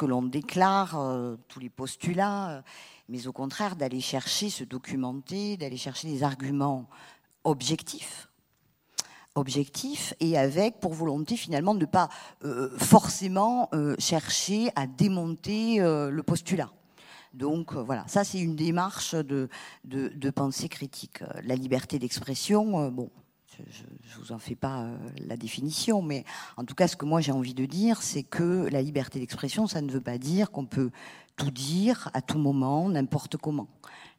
que l'on déclare, tous les postulats, mais au contraire d'aller chercher, se documenter, d'aller chercher des arguments objectifs objectif et avec pour volonté finalement de ne pas euh, forcément euh, chercher à démonter euh, le postulat. Donc voilà, ça c'est une démarche de, de, pensée critique. La liberté d'expression, bon, je ne vous en fais pas la définition, mais en tout cas ce que moi j'ai envie de dire, c'est que la liberté d'expression, ça ne veut pas dire qu'on peut tout dire à tout moment, n'importe comment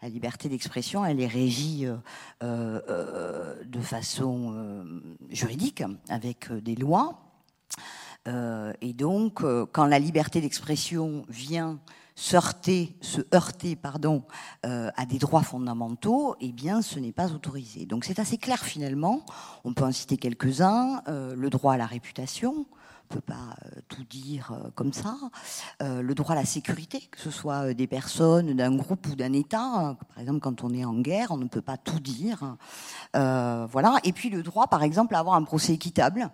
la liberté d'expression, elle est régie euh, euh, de façon euh, juridique, avec des lois. et donc, quand la liberté d'expression vient se heurter, se heurter pardon, à des droits fondamentaux, eh bien, ce n'est pas autorisé. Donc, c'est assez clair finalement. On peut en citer quelques-uns. le droit à la réputation, peut pas euh, tout dire euh, comme ça. Euh, le droit à la sécurité, que ce soit des personnes, d'un groupe ou d'un État. Par exemple, quand on est en guerre, on ne peut pas tout dire. voilà. Et puis le droit, par exemple, à avoir un procès équitable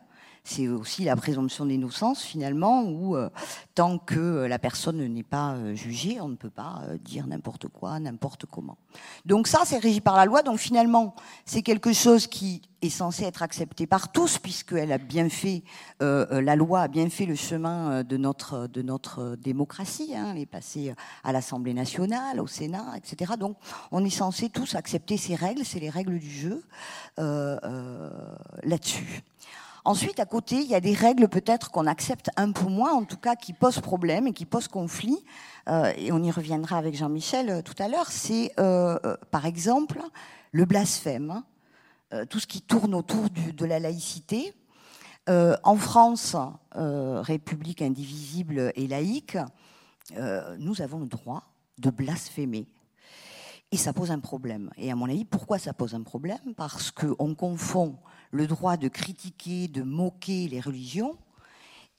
c'est aussi la présomption d'innocence finalement, où euh, tant que la personne n'est pas euh, jugée, on ne peut pas euh, dire n'importe quoi, n'importe comment. Donc ça, c'est régi par la loi. Donc finalement, c'est quelque chose qui est censé être accepté par tous, puisqu'elle a bien fait, la loi a bien fait le chemin de notre, de notre démocratie. Hein. elle est passée à l'Assemblée nationale, au Sénat, etc. Donc on est censé tous accepter ces règles, c'est les règles du jeu là-dessus. Ensuite, à côté, il y a des règles peut-être qu'on accepte un peu moins, en tout cas qui posent problème et qui posent conflit. Euh, et on y reviendra avec Jean-Michel euh, tout à l'heure. C'est euh, par exemple le blasphème, hein. tout ce qui tourne autour de la laïcité. en France, République indivisible et laïque, nous avons le droit de blasphémer. Et ça pose un problème. Et à mon avis, pourquoi ça pose un problème? Parce qu'on confond le droit de critiquer, de moquer les religions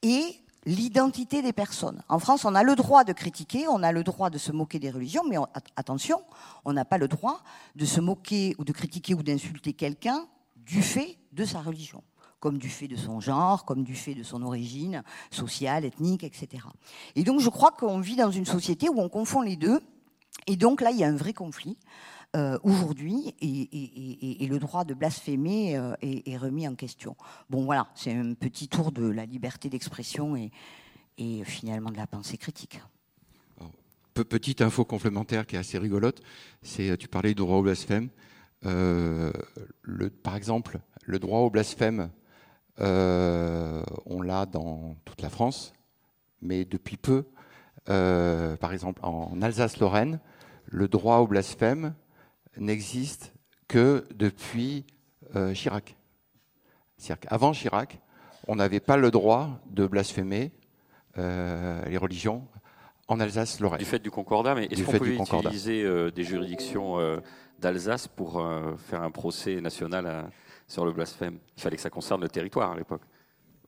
et l'identité des personnes. En France, on a le droit de critiquer, on a le droit de se moquer des religions, mais attention, on n'a pas le droit de se moquer ou de critiquer ou d'insulter quelqu'un du fait de sa religion comme du fait de son genre, comme du fait de son origine sociale, ethnique, etc. Et donc je crois qu'on vit dans une société où on confond les deux, et donc là il y a un vrai conflit. Euh, aujourd'hui et, le droit de blasphémer euh, est, remis en question. Bon voilà, c'est un petit tour de la liberté d'expression et, finalement de la pensée critique. petite info complémentaire qui est assez rigolote, c'est tu parlais du droit au blasphème. Euh, par exemple, le droit au blasphème, on l'a dans toute la France, mais depuis peu, par exemple en Alsace-Lorraine, le droit au blasphème n'existe que depuis euh, Chirac. Avant Chirac, on n'avait pas le droit de blasphémer euh, les religions en Alsace-Lorraine. Du fait du concordat, mais est-ce qu'on peut utiliser euh, des juridictions d'Alsace pour faire un procès national sur le blasphème? Il fallait que ça concerne le territoire à l'époque.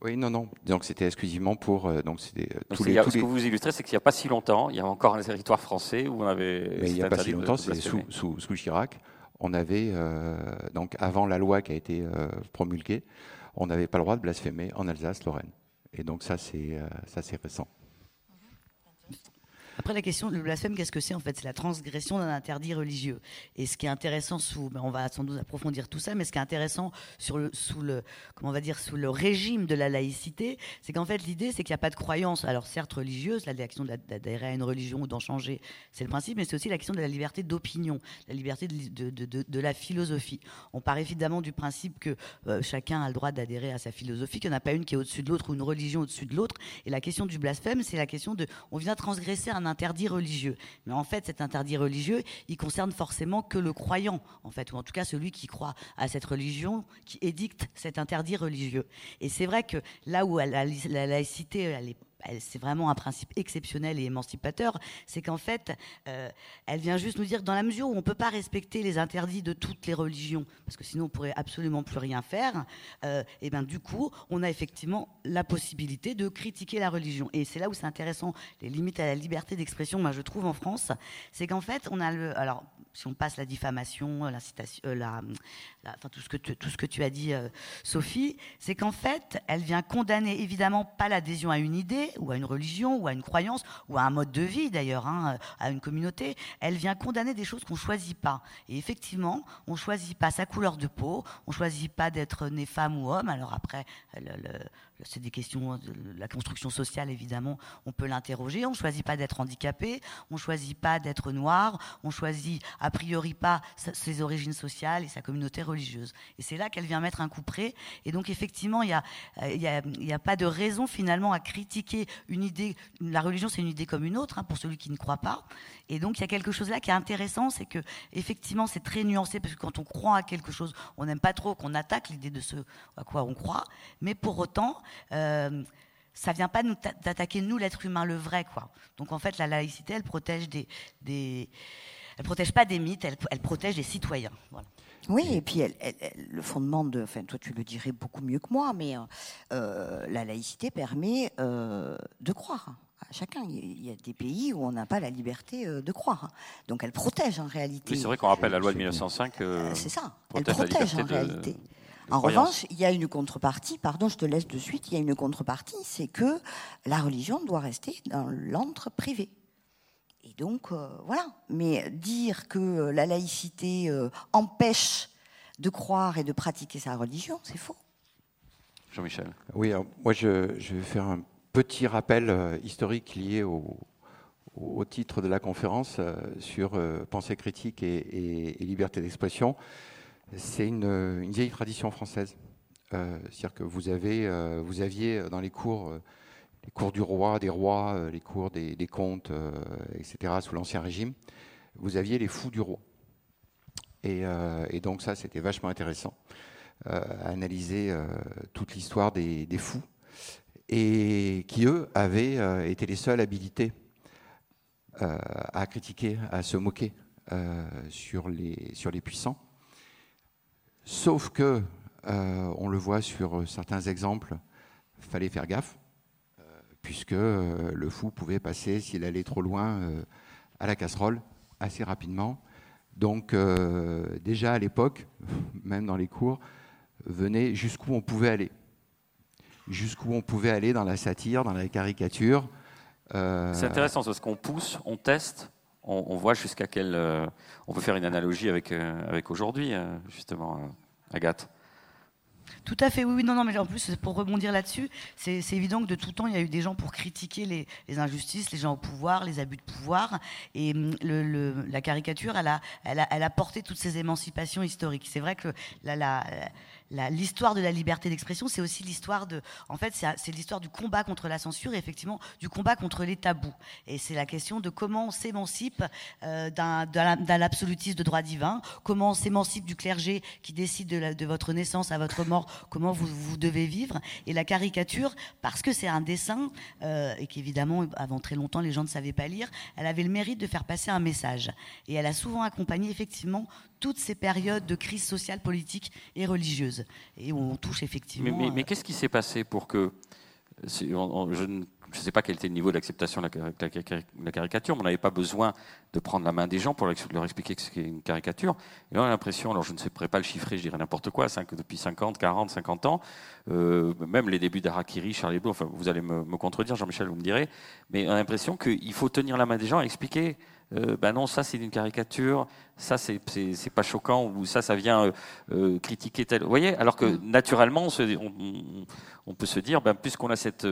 Oui, non, non. Donc c'était exclusivement pour. Euh, donc c'était euh, tous, les, ce que vous illustrez, c'est qu'il n'y a pas si longtemps, il y a encore un territoire français où on avait. Mais il n'y a pas si longtemps, c'est sous, sous, Chirac. On avait euh, donc avant la loi qui a été promulguée, on n'avait pas le droit de blasphémer en Alsace-Lorraine. Et donc ça, c'est ça, c'est récent. Après, la question, le blasphème, qu'est-ce que c'est en fait? C'est la transgression d'un interdit religieux. Et ce qui est intéressant, ben, on va sans doute approfondir tout ça, mais ce qui est intéressant sous le, comment on va dire, sous le régime de la laïcité, c'est qu'en fait, l'idée, c'est qu'il n'y a pas de croyance. Alors, certes, religieuse, la question d'adhérer à une religion ou d'en changer, c'est le principe, mais c'est aussi la question de la liberté d'opinion, la liberté de, la philosophie. On part évidemment du principe que euh, chacun a le droit d'adhérer à sa philosophie, qu'il n'y en a pas une qui est au-dessus de l'autre ou une religion au-dessus de l'autre. Et la question du blasphème, c'est la question de, on vient transgresser interdit religieux. Mais en fait, cet interdit religieux, il concerne forcément que le croyant, en fait, ou en tout cas celui qui croit à cette religion, qui édicte cet interdit religieux. Et c'est vrai que là où la laïcité, elle est c'est vraiment un principe exceptionnel et émancipateur, c'est qu'en fait, euh, elle vient juste nous dire, dans la mesure où on ne peut pas respecter les interdits de toutes les religions, parce que sinon on pourrait absolument plus rien faire, euh, et ben du coup, on a effectivement la possibilité de critiquer la religion. Et c'est là où c'est intéressant, les limites à la liberté d'expression, moi je trouve en France, c'est qu'en fait, on a le, alors si on passe la diffamation, la citation, la, enfin, tout, ce que tu, tout ce que tu as dit, Sophie, c'est qu'en fait, elle vient condamner évidemment pas l'adhésion à une idée, ou à une religion, ou à une croyance, ou à un mode de vie d'ailleurs, hein, à une communauté. Elle vient condamner des choses qu'on choisit pas. Et effectivement, on choisit pas sa couleur de peau, on choisit pas d'être né femme ou homme. Alors après, c'est des questions de la construction sociale, évidemment, on peut l'interroger. On ne choisit pas d'être handicapé, on ne choisit pas d'être noir, on choisit a priori pas ses origines sociales et sa communauté religieuse. Et c'est là qu'elle vient mettre un coup près. Et donc, effectivement, il n'y a, a, a, pas de raison finalement à critiquer une idée. La religion, c'est une idée comme une autre, hein, pour celui qui ne croit pas. Et donc, il y a quelque chose là qui est intéressant, c'est que, effectivement, c'est très nuancé, parce que quand on croit à quelque chose, on n'aime pas trop qu'on attaque l'idée de ce à quoi on croit. Mais pour autant, euh, ça vient pas d'attaquer nous, l'être humain, le vrai, quoi. Donc en fait, la laïcité, elle protège des, des elle protège pas des mythes, elle, elle protège des citoyens. Oui, et puis elle, le fondement de, enfin toi tu le dirais beaucoup mieux que moi, mais euh, la laïcité permet euh, de croire à chacun. Il y a des pays où on n'a pas la liberté de croire, donc elle protège en réalité. c'est vrai qu'on rappelle la loi de 1905. c'est ça, elle protège en réalité. En revanche, il y a une contrepartie, pardon, je te laisse de suite, il y a une contrepartie, c'est que la religion doit rester dans l'antre privé. Et donc, euh, voilà. Mais dire que la laïcité euh, empêche de croire et de pratiquer sa religion, c'est faux. Jean-Michel. Oui, moi je, vais faire un petit rappel euh, historique lié au, titre de la conférence sur pensée critique et liberté d'expression c'est une, vieille tradition française. Euh, c'est-à-dire que vous, avez, euh, vous aviez dans les cours, euh, les cours du roi, des rois, les cours des, comtes, etc., sous l'Ancien Régime, vous aviez les fous du roi. Et, donc ça, c'était vachement intéressant, analyser toute l'histoire des, des, fous, et qui, eux, avaient été les seuls habilités à critiquer, à se moquer sur, les, sur les puissants. Sauf que, euh, on le voit sur certains exemples, fallait faire gaffe, euh, puisque euh, le fou pouvait passer, s'il allait trop loin, à la casserole assez rapidement. Donc, déjà à l'époque, même dans les cours, venait jusqu'où on pouvait aller. Jusqu'où on pouvait aller dans la satire, dans la caricature. C'est intéressant parce qu'on pousse, on teste, on, voit jusqu'à quel. Euh, on peut faire une analogie avec, euh, avec aujourd'hui, euh, justement, Agathe. Tout à fait, oui, oui, non, non, mais en plus, pour rebondir là-dessus, c'est évident que de tout temps, il y a eu des gens pour critiquer les, injustices, les gens au pouvoir, les abus de pouvoir. Et hum, la caricature, elle a, elle, a, elle a porté toutes ces émancipations historiques. C'est vrai que la, la, l'histoire de la liberté d'expression, c'est aussi l'histoire de, en fait, c'est l'histoire du combat contre la censure et effectivement du combat contre les tabous. Et c'est la question de comment on s'émancipe euh, d'un absolutisme de droit divin, comment on s'émancipe du clergé qui décide de, votre naissance à votre mort, comment vous, vous devez vivre. Et la caricature, parce que c'est un dessin euh, et qu'évidemment, avant très longtemps, les gens ne savaient pas lire, elle avait le mérite de faire passer un message. Et elle a souvent accompagné effectivement toutes ces périodes de crise sociale, politique et religieuse, et où on touche effectivement. Mais, mais, qu'est-ce qui s'est passé pour que. je ne sais pas quel était le niveau d'acceptation de la, caricature, mais on n'avait pas besoin de prendre la main des gens pour leur expliquer ce qu'est une caricature. Et on a l'impression, alors je ne saurais pas le chiffrer, je dirais n'importe quoi, depuis 50, 40, 50 ans, euh, même les débuts d'Arakiri, Charlie Hebdo, enfin, vous allez me, me contredire, Jean-Michel, vous me direz, mais on a l'impression qu'il faut tenir la main des gens et expliquer euh, ben non, ça c'est une caricature, ça c'est pas choquant, ou ça ça vient euh, euh, critiquer tel. Vous voyez? Alors que mm. naturellement, on, peut se dire, ben, puisqu'on a cette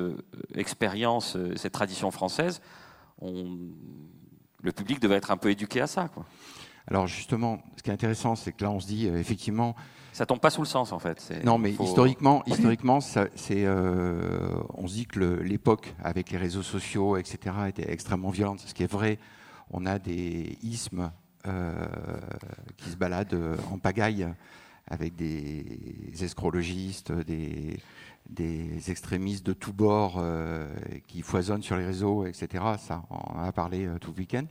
expérience, cette tradition française, le public devrait être un peu éduqué à ça. Quoi. Alors justement, ce qui est intéressant, c'est que là on se dit effectivement. Ça tombe pas sous le sens en fait. Non, mais historiquement, historiquement, c'est, on se dit que l'époque avec les réseaux sociaux, etc., était extrêmement violente, ce qui est vrai on a des ismes euh, qui se baladent euh, en pagaille avec des escrologistes, des, extrémistes de tous bords euh, qui foisonnent sur les réseaux, etc. Ça, on a parlé tout le week-end.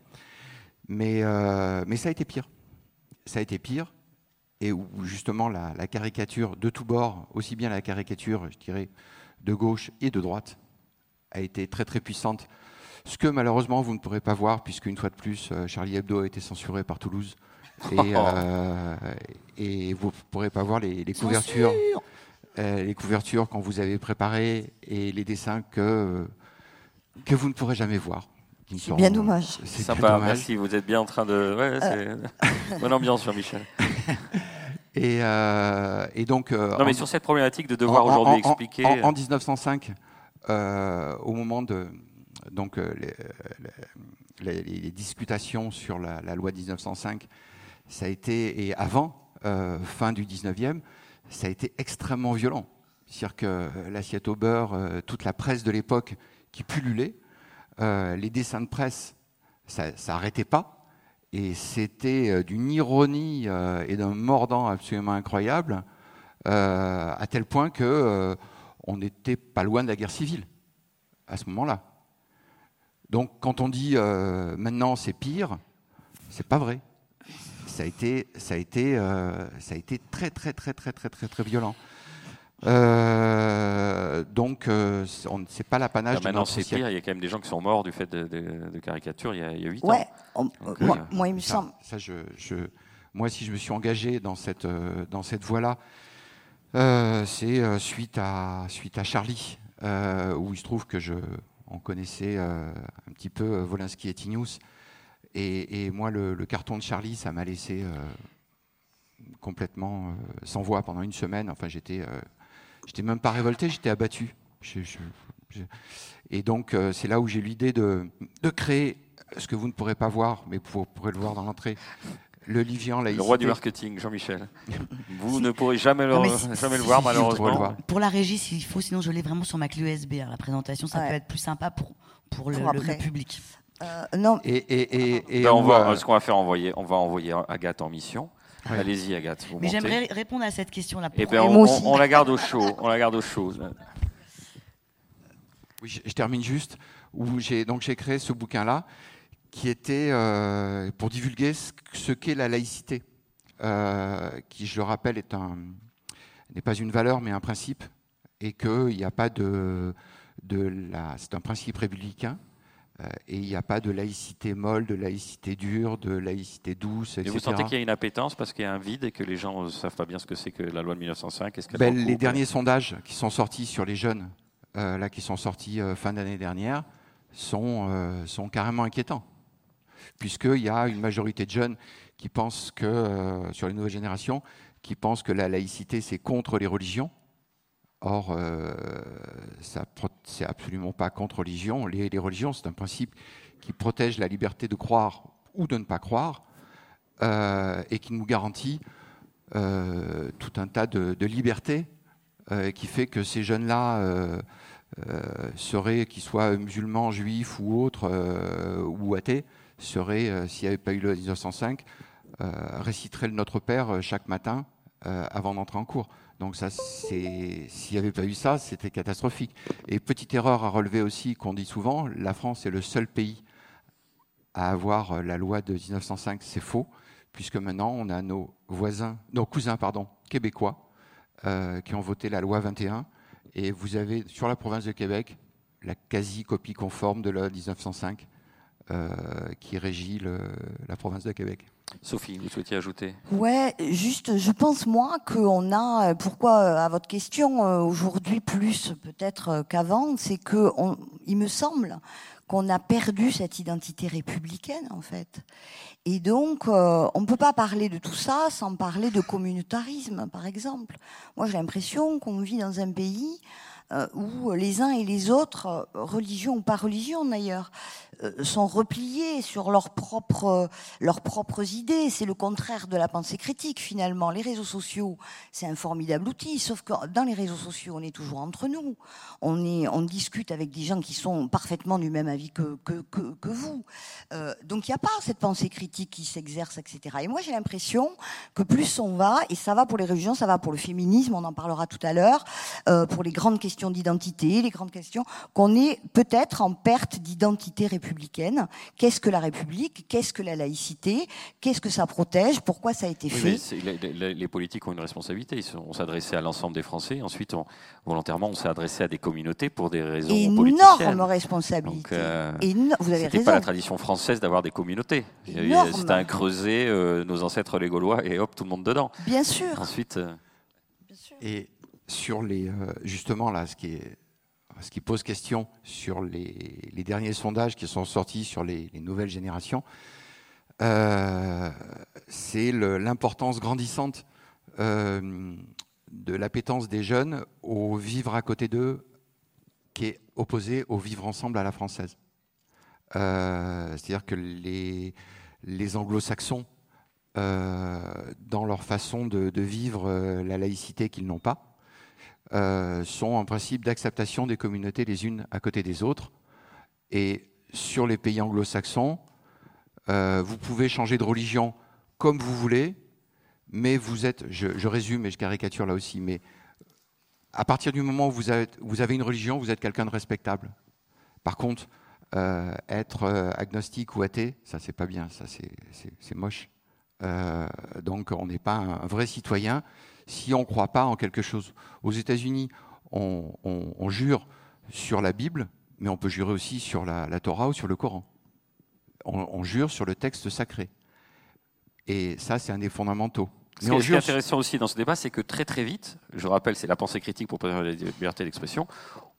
Mais, ça a été pire. Ça a été pire. Et justement la, la caricature de tous bords, aussi bien la caricature, je dirais, de gauche et de droite, a été très très puissante ce que malheureusement vous ne pourrez pas voir, puisqu'une fois de plus, euh, Charlie Hebdo a été censuré par Toulouse. Et, euh, et vous ne pourrez pas voir les, les couvertures. Euh, les couvertures qu'on vous avez préparées et les dessins que, que vous ne pourrez jamais voir. C'est bien dommage. C'est sympa, merci. Vous êtes bien en train de. Ouais, c'est bonne ambiance, Jean-Michel. et, euh, et, donc. non, mais sur cette problématique de devoir aujourd'hui expliquer. En, 1905, au moment de donc les, les, les, discutations sur la, loi de 1905, ça a été et avant fin du 19e, ça a été extrêmement violent. C'est-à-dire que l'assiette au beurre, euh, toute la presse de l'époque qui pullulait, euh, les dessins de presse, ça n'arrêtait pas. Et c'était euh, d'une ironie et d'un mordant absolument incroyable, à tel point que on n'était pas loin de la guerre civile à ce moment-là. Donc quand on dit maintenant c'est pire, c'est pas vrai ça a été, ça a été, euh, ça a été très, très, très, très, très, très, très violent. Euh, donc, euh, c'est pas l'apanage de Maintenant, c'est pire. Il y a quand même des gens qui sont morts du fait de, de, caricatures il y a, il y a 8 ouais, ans. moi, il me semble. Ça, je, je, moi, si je me suis engagé dans cette, dans cette voie-là, c'est suite à, suite à Charlie, où il se trouve que je, on connaissait un petit peu Volinsky et Tinius. Et, moi, le, carton de Charlie, ça m'a laissé euh, complètement euh, sans voix pendant une semaine. Enfin, j'étais, euh, j'étais même pas révolté, j'étais abattu. et donc, c'est là où j'ai l'idée de, créer ce que vous ne pourrez pas voir, mais vous pourrez le voir dans l'entrée. Le Livian Le roi du marketing, Jean-Michel. vous ne pourrez jamais le, jamais le voir, malheureusement. Pour la régie, s'il faut, sinon je l'ai vraiment sur ma clé USB. Hein, la présentation, ça peut être plus sympa pour, pour, le, le public. Euh, non. Et, et, et, ben, on, va, ce qu'on va faire envoyer, on va envoyer Agathe en mission. Allez-y, Agathe. Mais j'aimerais répondre à cette question-là. Eh ben, on, la garde au chaud. On la garde au chaud. Oui, je, termine juste. Où j'ai donc j'ai créé ce bouquin-là, qui était euh, pour divulguer ce, qu'est la laïcité, euh, qui, je le rappelle, est un n'est pas une valeur, mais un principe, et qu'il n'y a pas de de la. C'est un principe républicain euh, et il n'y a pas de laïcité molle, de laïcité dure, de laïcité douce, etc. Et vous sentez qu'il y a une appétence parce qu'il y a un vide et que les gens ne savent pas bien ce que c'est que la loi de 1905 ben, Les derniers sondages qui sont sortis sur les jeunes, là, qui sont sortis fin d'année dernière, sont, sont carrément inquiétants. Puisqu'il y a une majorité de jeunes qui pensent que, sur les nouvelles générations, qui pensent que la laïcité, c'est contre les religions Or, euh, c'est absolument pas contre religion. Les, religions, c'est un principe qui protège la liberté de croire ou de ne pas croire euh, et qui nous garantit euh, tout un tas de, libertés qui fait que ces jeunes-là seraient, qu'ils soient musulmans, juifs ou autres, ou athées, seraient, s'il n'y avait pas eu le 1905, réciteraient le Notre Père chaque matin avant d'entrer en cours. Donc ça, s'il n'y avait pas eu ça, c'était catastrophique. Et petite erreur à relever aussi qu'on dit souvent, la France est le seul pays à avoir euh, la loi de 1905. C'est faux, puisque maintenant on a nos voisins, nos cousins, pardon, québécois, euh, qui ont voté la loi 21. Et vous avez sur la province de Québec la quasi-copie conforme de la 1905 euh, qui régit la province de Québec. Sophie, vous souhaitiez ajouter? Ouais, juste, je pense moi qu'on a, pourquoi euh, à votre question euh, aujourd'hui plus peut-être qu'avant, c'est que il me semble qu'on a perdu cette identité républicaine en fait. Et donc, on ne peut pas parler de tout ça sans parler de communautarisme, par exemple. Moi, j'ai l'impression qu'on vit dans un pays où les uns et les autres, religion ou pas religion d'ailleurs, euh, sont repliés sur leurs propres, leurs propres idées. C'est le contraire de la pensée critique finalement. Les réseaux sociaux, c'est un formidable outil, sauf que dans les réseaux sociaux, on est toujours entre nous. On, est, on discute avec des gens qui sont parfaitement du même avis que, que, que, vous. Euh, donc il n'y a pas cette pensée critique qui s'exerce, etc. Et moi j'ai l'impression que plus on va, et ça va pour les religions, ça va pour le féminisme, on en parlera tout à l'heure, euh, pour les grandes questions questions d'identité, les grandes questions, qu'on est peut-être en perte d'identité républicaine. Qu'est-ce que la République? Qu'est-ce que la laïcité? Qu'est-ce que ça protège? Pourquoi ça a été fait les, les, politiques ont une responsabilité. on s'adressait à l'ensemble des Français. Ensuite, volontairement, on s'est adressé à des communautés pour des raisons Énorme responsabilité. Euh, vous avez raison. pas la tradition française d'avoir des communautés. C'était un creuset, euh, nos ancêtres les Gaulois, et hop, tout le monde dedans. Bien sûr. Ensuite. Euh, et sur les, justement là, ce qui pose question sur les, derniers sondages qui sont sortis sur les, nouvelles générations, c'est l'importance grandissante de l'appétence des jeunes au vivre à côté d'eux, qui est opposé au vivre ensemble à la française. Euh, c'est-à-dire que les, anglo-saxons, euh, dans leur façon de, vivre euh, la laïcité qu'ils n'ont pas, sont en principe d'acceptation des communautés les unes à côté des autres. Et sur les pays anglo-saxons, vous pouvez changer de religion comme vous voulez, mais vous êtes, je, résume et je caricature là aussi, mais à partir du moment où vous avez, une religion, vous êtes quelqu'un de respectable. Par contre, euh, être euh, agnostique ou athée, ça c'est pas bien, ça c'est moche. Euh, donc on n'est pas un, vrai citoyen si on ne croit pas en quelque chose. Aux États-Unis, on, jure sur la Bible, mais on peut jurer aussi sur la, Torah ou sur le Coran. on jure sur le texte sacré. Et ça, c'est un des fondamentaux. Ce, qui est intéressant aussi dans ce débat, c'est que très très vite, je rappelle, c'est la pensée critique pour préserver la liberté d'expression,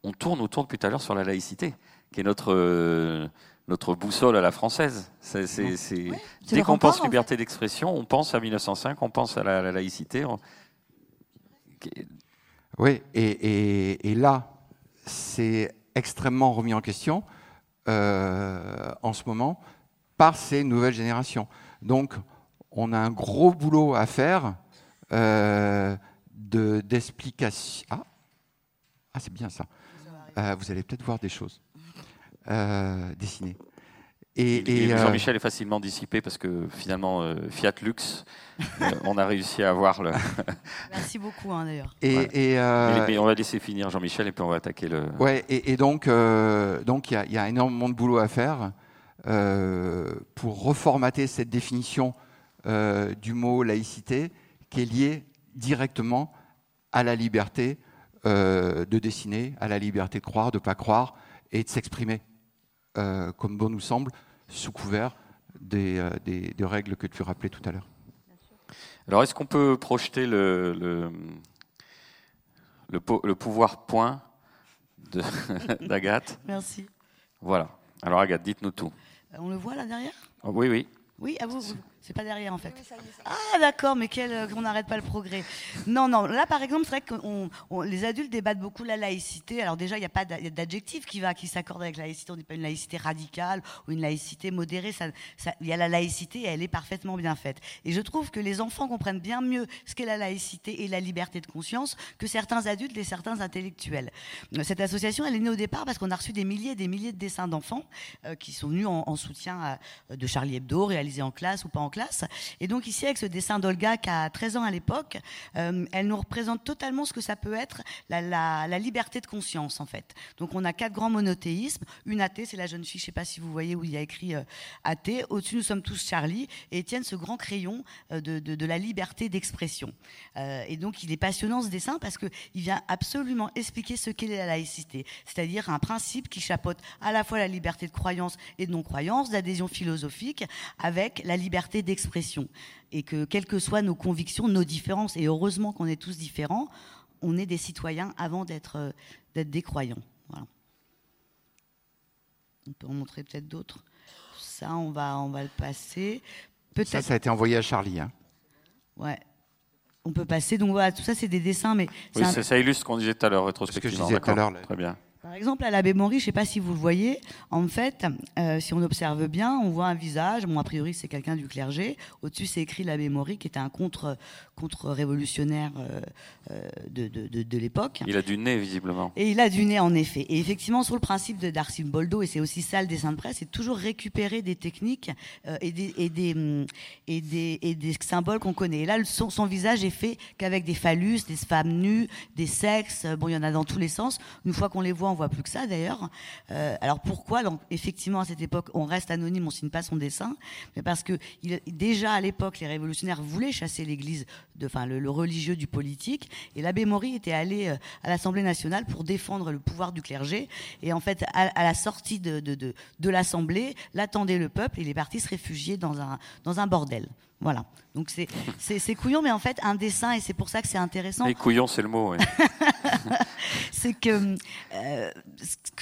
on tourne autour depuis tout à l'heure sur la laïcité, qui est notre, euh, notre boussole à la française. Dès qu'on pense liberté d'expression, on pense à 1905, on pense à la, laïcité. Oui, et, là, c'est extrêmement remis en question euh, en ce moment par ces nouvelles générations. Donc, on a un gros boulot à faire euh, d'explication. ah, ah c'est bien ça. Euh, vous allez peut-être voir des choses dessinées. Et, Jean-Michel est facilement dissipé parce que finalement, Fiat Lux, on a réussi à avoir le. Merci beaucoup hein, d'ailleurs. Et, on va laisser finir Jean-Michel et puis on va attaquer le. Ouais, et, donc, donc il y, y, a énormément de boulot à faire pour reformater cette définition euh, du mot laïcité qui est lié directement à la liberté euh, de dessiner, à la liberté de croire, de ne pas croire et de s'exprimer, euh, comme bon nous semble, sous couvert des, règles que tu rappelais tout à l'heure. Alors, est-ce qu'on peut projeter le, le, le, pouvoir point d'Agathe? Merci. Voilà. Alors, Agathe, dites-nous tout. On le voit là derrière? Oui, oui. Oui, à vous. C'est pas derrière en fait. ah d'accord, mais quel, euh, on n'arrête pas le progrès. Non, non. Là par exemple, c'est vrai que les adultes débattent beaucoup la laïcité. Alors déjà, il n'y a pas d'adjectif qui va, qui s'accorde avec la laïcité. On n'est pas une laïcité radicale ou une laïcité modérée. Il y a la laïcité et elle est parfaitement bien faite. Et je trouve que les enfants comprennent bien mieux ce qu'est la laïcité et la liberté de conscience que certains adultes et certains intellectuels. Cette association, elle est née au départ parce qu'on a reçu des milliers et des milliers de dessins d'enfants euh, qui sont venus en, soutien de Charlie Hebdo, réalisés en classe ou pas en classe et donc ici, avec ce dessin d'Olga qui a 13 ans à l'époque, euh, elle nous représente totalement ce que ça peut être la, liberté de conscience, en fait. Donc on a quatre grands monothéismes. Une athée, c'est la jeune fille, je ne sais pas si vous voyez où il y a écrit euh, athée. Au-dessus, nous sommes tous Charlie. Et tiennent ce grand crayon euh, de, la liberté d'expression. et donc il est passionnant ce dessin parce qu'il vient absolument expliquer ce qu'est la laïcité. C'est-à-dire un principe qui chapeaute à la fois la liberté de croyance et de non-croyance, d'adhésion philosophique, avec la liberté d'expression. Et que, quelles que soient nos convictions, nos différences, et heureusement qu'on est tous différents, on est des citoyens avant d'être euh, des croyants. On peut en montrer peut-être d'autres. Ça, on va, on va le passer. Ça, ça a été envoyé à Charlie. Hein. Ouais. On peut passer. Donc voilà, tout ça, c'est des dessins, mais oui, ça, illustre ce qu'on disait tout à l'heure, rétrospectivement. Ce que je disais tout à l'heure. Très bien. Par exemple, à l'abbé Maury, je ne sais pas si vous le voyez, en fait, euh, si on observe bien, on voit un visage. Bon, a priori, c'est quelqu'un du clergé. Au-dessus, c'est écrit l'abbé Maury, qui était un contre, contre-révolutionnaire euh, euh, de, de, de, l'époque. Il a du nez, visiblement. Et il a du nez, en effet. Et effectivement, sur le principe de Darcy Boldo, et c'est aussi ça le dessin de presse, c'est toujours récupérer des techniques et, des, et, des, hum, et, des, et, des, symboles qu'on connaît. Et là, son, son visage est fait qu'avec des phallus, des femmes nues, des sexes. Bon, il y en a dans tous les sens. Une fois qu'on les voit, on voit plus que ça d'ailleurs. Euh, alors pourquoi Effectivement, à cette époque, on reste anonyme, on signe pas son dessin, mais parce que déjà à l'époque, les révolutionnaires voulaient chasser l'Église, enfin le, religieux du politique, et l'abbé Maury était allé euh, à l'Assemblée nationale pour défendre le pouvoir du clergé. Et en fait, à, la sortie de, de l'Assemblée, l'attendait le peuple, et il est parti se réfugier dans un, dans un bordel. Voilà. Donc c'est, couillon, mais en fait, un dessin, et c'est pour ça que c'est intéressant. Et couillon, c'est le mot, oui. c'est que, euh,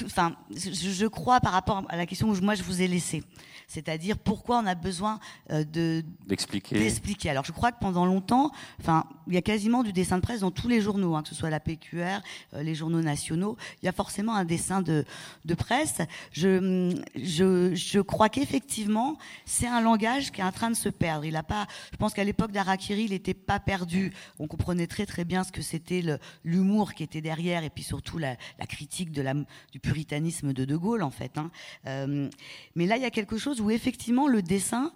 enfin, je, je, crois par rapport à la question que moi je vous ai laissée c'est-à-dire pourquoi on a besoin euh, de d'expliquer. D'expliquer. Alors je crois que pendant longtemps, enfin, il y a quasiment du dessin de presse dans tous les journaux, hein, que ce soit la PQR, euh, les journaux nationaux, il y a forcément un dessin de, de presse. Je, je, je crois qu'effectivement, c'est un langage qui est en train de se perdre. Il a pas, je pense qu'à l'époque d'Arakiri, il n'était pas perdu. On comprenait très très bien ce que c'était l'humour qui était derrière, et puis surtout la, critique du puritanisme de De Gaulle en fait. Hein. Euh, mais là, il y a quelque chose où effectivement le dessin,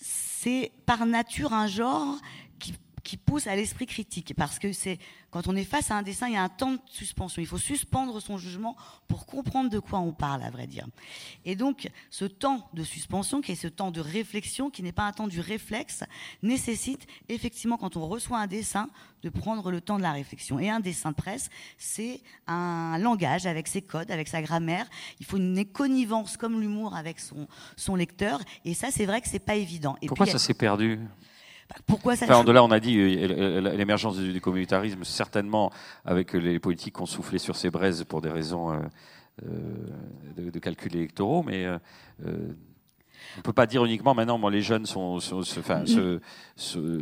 c'est par nature un genre qui, qui pousse à l'esprit critique, parce que c'est quand on est face à un dessin, il y a un temps de suspension. Il faut suspendre son jugement pour comprendre de quoi on parle, à vrai dire. Et donc, ce temps de suspension, qui est ce temps de réflexion, qui n'est pas un temps du réflexe, nécessite effectivement, quand on reçoit un dessin, de prendre le temps de la réflexion. Et un dessin de presse, c'est un langage avec ses codes, avec sa grammaire. Il faut une connivence comme l'humour avec son, son lecteur. Et ça, c'est vrai que c'est pas évident. Et Pourquoi ça s'est perdu? Pourquoi ça enfin, de là, on a dit euh, l'émergence du communautarisme, certainement avec les politiques qui ont soufflé sur ces braises pour des raisons euh, euh, de, calculs électoraux, mais on ne peut pas dire uniquement maintenant, bon, les jeunes sont, enfin,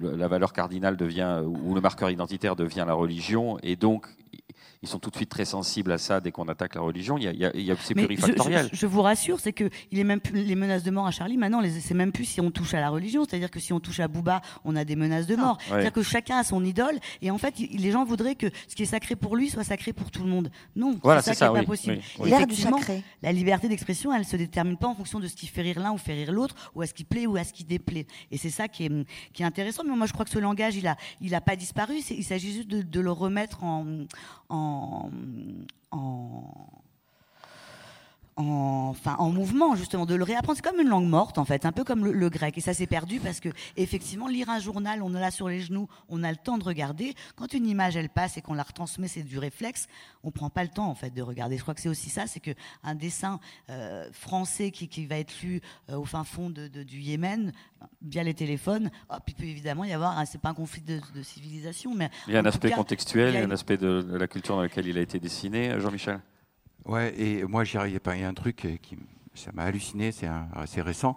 la valeur cardinale devient, ou le marqueur identitaire devient la religion, et donc ils sont tout de suite très sensibles à ça dès qu'on attaque la religion. Il y a, il y a, c'est plurifactoriel. Je, je, vous rassure, c'est que il est même plus, les menaces de mort à Charlie. Maintenant, c'est même plus si on touche à la religion. C'est-à-dire que si on touche à Bouba, on a des menaces de mort. C'est-à-dire que chacun a son idole. Et en fait, les gens voudraient que ce qui est sacré pour lui soit sacré pour tout le monde. Non, voilà, c'est ça, qui n'est pas possible. L'air du sacré. La liberté d'expression, elle se détermine pas en fonction de ce qui fait rire l'un ou fait rire l'autre, ou à ce qui plaît ou à ce qui déplaît. Et c'est ça qui est, qui est intéressant. Mais moi, je crois que ce langage, il a, il a pas disparu. Il s'agit juste de, de, le remettre en, en en, enfin, en mouvement, justement, de le réapprendre. C'est comme une langue morte, en fait, un peu comme le, grec. Et ça s'est perdu parce que, effectivement, lire un journal, on est là sur les genoux, on a le temps de regarder. Quand une image, elle passe et qu'on la retransmet, c'est du réflexe, on prend pas le temps, en fait, de regarder. Je crois que c'est aussi ça, c'est qu'un dessin euh, français qui, qui, va être lu euh, au fin fond de, du Yémen, via les téléphones, hop, il peut évidemment y avoir, c'est pas un conflit de, civilisation, mais... Il y a un aspect contextuel, il y a un aspect de la culture dans laquelle il a été dessiné, Jean-Michel? Ouais, et moi, j'y arrivais pas. Il y a un truc qui ça m'a halluciné, c'est assez récent.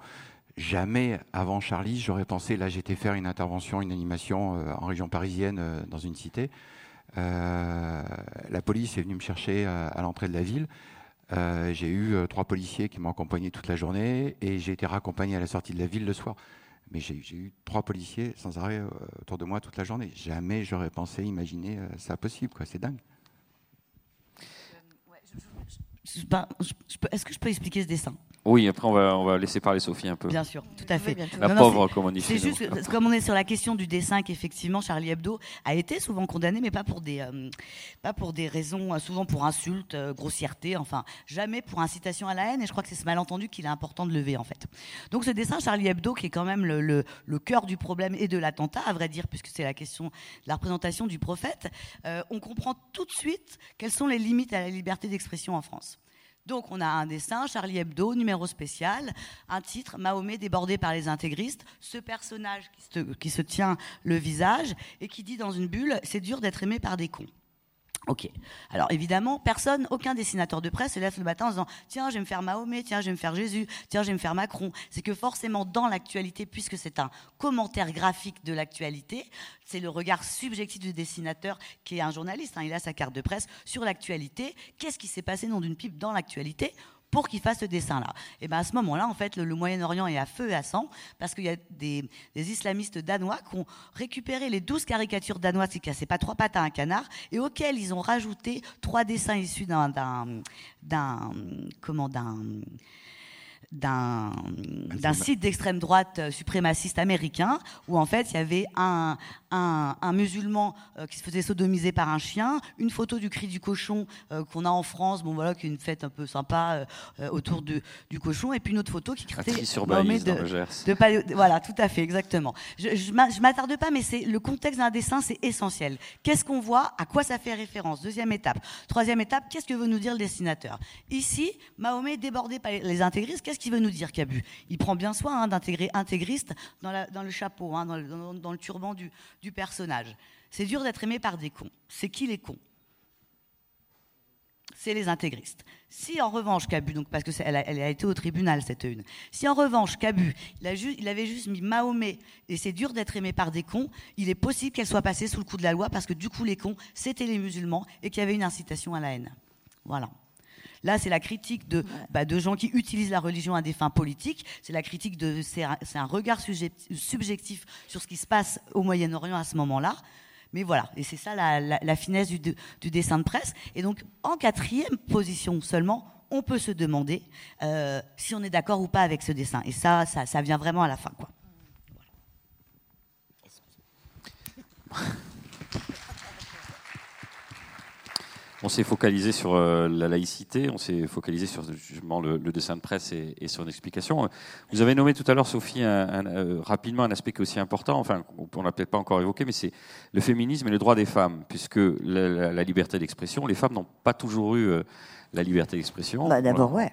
Jamais avant Charlie, j'aurais pensé, là j'étais faire une intervention, une animation euh, en région parisienne euh, dans une cité. Euh, la police est venue me chercher à, l'entrée de la ville. j'ai eu trois policiers qui m'ont accompagné toute la journée et j'ai été raccompagné à la sortie de la ville le soir. Mais j'ai eu trois policiers sans arrêt autour de moi toute la journée. Jamais j'aurais pensé, imaginer ça possible. C'est dingue. Est-ce que je peux expliquer ce dessin? Oui, après on va, on va laisser parler Sophie un peu. Bien sûr, tout à fait. La pauvre, comme on dit. C'est juste comme on est sur la question du dessin, qu'effectivement Charlie Hebdo a été souvent condamné, mais pas pour des, euh, pas pour des raisons, euh, souvent pour insultes, euh, grossièreté, enfin jamais pour incitation à la haine. Et je crois que c'est ce malentendu qu'il est important de lever en fait. Donc ce dessin Charlie Hebdo, qui est quand même le, le, le cœur du problème et de l'attentat, à vrai dire, puisque c'est la question de la représentation du prophète, on comprend tout de suite quelles sont les limites à la liberté d'expression en France. Donc on a un dessin, Charlie Hebdo, numéro spécial, un titre, Mahomet débordé par les intégristes, ce personnage qui se, tient le visage et qui dit dans une bulle, c'est dur d'être aimé par des cons. Ok. Alors évidemment, personne, aucun dessinateur de presse se lève le matin en disant tiens, je vais me faire Mahomet, tiens, je vais me faire Jésus, tiens, je vais me faire Macron. C'est que forcément, dans l'actualité, puisque c'est un commentaire graphique de l'actualité, c'est le regard subjectif du dessinateur qui est un journaliste. Hein, il a sa carte de presse sur l'actualité. Qu'est-ce qui s'est passé, nom d'une pipe, dans l'actualité? Pour qu'il fasse ce dessin-là. Et ben à ce moment-là, en fait, le, Moyen-Orient est à feu et à sang parce qu'il y a des, islamistes danois qui ont récupéré les douze caricatures danoises qui cassaient pas trois pattes à un canard et auxquelles ils ont rajouté trois dessins issus d'un, d'un, comment, d'un d'un site d'extrême droite euh, suprémaciste américain où en fait il y avait un, un, musulman euh, qui se faisait sodomiser par un chien, une photo du cri du cochon euh, qu'on a en France, bon voilà, qui est une fête un peu sympa autour de, du cochon, et puis une autre photo qui crée sur de, de, voilà, tout à fait, exactement. Je, je m'attarde pas, mais c'est le contexte d'un dessin, c'est essentiel. Qu'est-ce qu'on voit À quoi ça fait référence? Deuxième étape. Troisième étape, qu'est-ce que veut nous dire le dessinateur? Ici, Mahomet débordé par les intégristes, qu'est-ce qu'il veut nous dire, Cabu? Il prend bien soin hein, d'intégrer intégriste dans, la, dans, le chapeau, hein, dans, dans, le turban du, du personnage. C'est dur d'être aimé par des cons. C'est qui les cons? C'est les intégristes. Si en revanche Cabu, donc parce que elle a, elle a, été au tribunal cette une, si en revanche Cabu, il, il avait juste mis Mahomet et c'est dur d'être aimé par des cons, il est possible qu'elle soit passée sous le coup de la loi parce que du coup les cons c'était les musulmans et qu'il y avait une incitation à la haine. Voilà. Là, c'est la critique de, bah, de gens qui utilisent la religion à des fins politiques. C'est la critique de, c'est un, regard subjectif sur ce qui se passe au Moyen-Orient à ce moment-là. Mais voilà, et c'est ça la, finesse du, du, dessin de presse. Et donc, en quatrième position seulement, on peut se demander euh, si on est d'accord ou pas avec ce dessin. Et ça, ça, ça vient vraiment à la fin, quoi. Voilà. On s'est focalisé sur euh, la laïcité, on s'est focalisé sur justement le, dessin de presse et, sur l'explication. Vous avez nommé tout à l'heure, Sophie, euh, rapidement un aspect qui est aussi important, enfin, on l'a peut-être pas encore évoqué, mais c'est le féminisme et le droit des femmes, puisque la, liberté d'expression, les femmes n'ont pas toujours eu euh, la liberté d'expression. Bah, d'abord, ouais.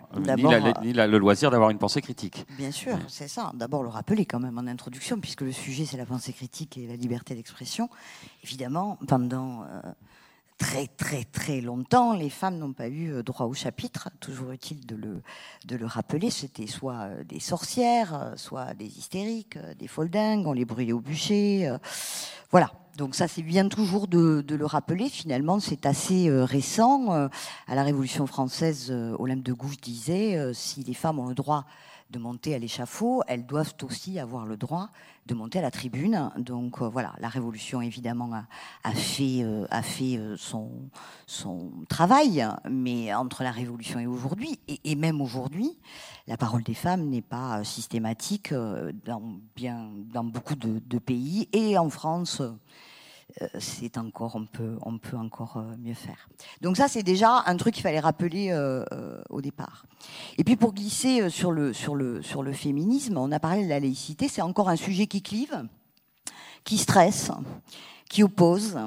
Ni, le loisir d'avoir une pensée critique. Bien sûr, c'est ça. D'abord, le rappeler quand même en introduction, puisque le sujet, c'est la pensée critique et la liberté d'expression. Évidemment, pendant très très très longtemps, les femmes n'ont pas eu euh, droit au chapitre. Toujours utile de le, de le rappeler. C'était soit euh, des sorcières, euh, soit des hystériques, des foldingues, on les brûlait au bûcher. Voilà. Donc ça, c'est bien toujours de, de, le rappeler. Finalement, c'est assez récent. À la Révolution française, Olympe de Gouges disait si les femmes ont le droit de monter à l'échafaud, elles doivent aussi avoir le droit de monter à la tribune. Donc euh, voilà, la Révolution évidemment a, fait, euh, euh, son, travail, mais entre la Révolution et aujourd'hui, et, même aujourd'hui, la parole des femmes n'est pas systématique dans, beaucoup de, pays, et en France c'est encore, on peut, on peut encore euh, mieux faire. Donc ça, c'est déjà un truc qu'il fallait rappeler euh, au départ. Et puis pour glisser sur le, sur, le, sur le féminisme, on a parlé de la laïcité, c'est encore un sujet qui clive, qui stresse, qui oppose,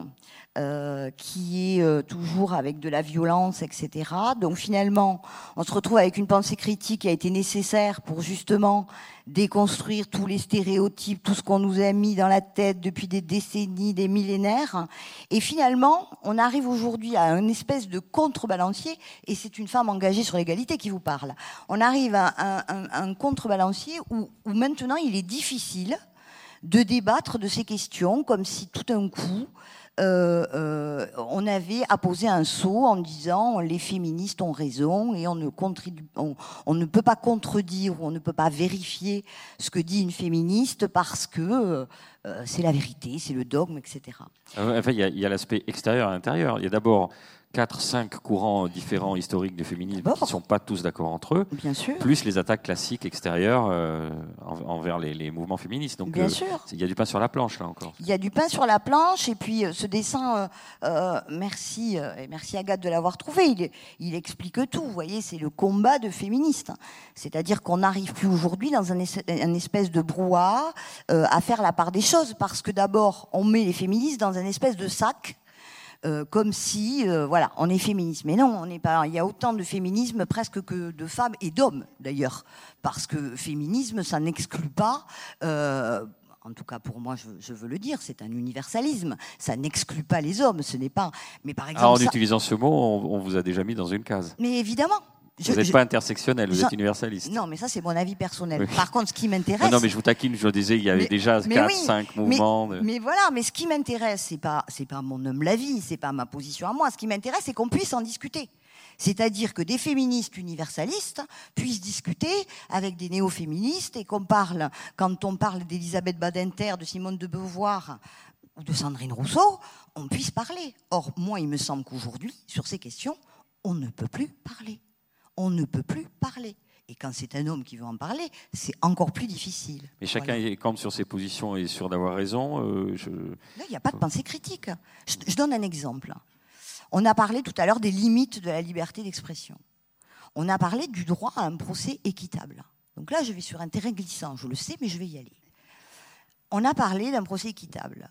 euh, qui est euh, toujours avec de la violence, etc. Donc finalement, on se retrouve avec une pensée critique qui a été nécessaire pour justement déconstruire tous les stéréotypes, tout ce qu'on nous a mis dans la tête depuis des décennies, des millénaires. Et finalement, on arrive aujourd'hui à une espèce de contrebalancier, et c'est une femme engagée sur l'égalité qui vous parle. On arrive à un, contrebalancier où, où maintenant il est difficile de débattre de ces questions comme si tout d'un coup euh, euh, on avait apposé un saut en disant les féministes ont raison et on ne, on, ne peut pas contredire ou on ne peut pas vérifier ce que dit une féministe parce que euh, c'est la vérité, c'est le dogme, etc. Enfin, il y a, a l'aspect extérieur et intérieur. Il y a d'abord 4 cinq courants différents historiques du féminisme qui ne sont pas tous d'accord entre eux, Bien sûr. plus les attaques classiques extérieures euh, envers les, mouvements féministes. Donc, Bien euh, sûr. Il y a du pain sur la planche, là encore. Il y a du pain sur la planche, et puis euh, ce dessin, merci, et merci Agathe de l'avoir trouvé, il, il, explique tout. Vous voyez, c'est le combat de féministes. C'est-à-dire qu'on n'arrive plus aujourd'hui dans un, un, espèce de brouhaha à faire la part des choses, parce que d'abord, on met les féministes dans un espèce de sac euh, comme si, euh, voilà, on est féministe. Mais non, on n'est pas. Il y a autant de féminisme presque que de femmes et d'hommes d'ailleurs, parce que féminisme, ça n'exclut pas. Euh, en tout cas pour moi, je, veux le dire, c'est un universalisme. Ça n'exclut pas les hommes, ce n'est pas. Mais par exemple, en utilisant ce mot, on, vous a déjà mis dans une case. Mais évidemment. Vous n'êtes pas intersectionnel, vous êtes universaliste. Non, mais ça, c'est mon avis personnel. Par contre, ce qui m'intéresse. Non, mais je vous taquine, je disais, il y avait déjà 4, 5 mouvements. Mais, voilà, mais ce qui m'intéresse, c'est pas, c'est pas mon homme la vie, c'est pas ma position à moi. Ce qui m'intéresse, c'est qu'on puisse en discuter. C'est-à-dire que des féministes universalistes puissent discuter avec des néo-féministes et qu'on parle, quand on parle d'Elisabeth Badinter, de Simone de Beauvoir ou de Sandrine Rousseau, on puisse parler. Or, moi, il me semble qu'aujourd'hui, sur ces questions, on ne peut plus parler. On ne peut plus parler. Et quand c'est un homme qui veut en parler, c'est encore plus difficile. Mais chacun est campe sur ses positions et sûr d'avoir raison. Euh, il n'y a pas de pensée critique. je, donne un exemple. On a parlé tout à l'heure des limites de la liberté d'expression. On a parlé du droit à un procès équitable. Donc là, je vais sur un terrain glissant, je le sais, mais je vais y aller. On a parlé d'un procès équitable.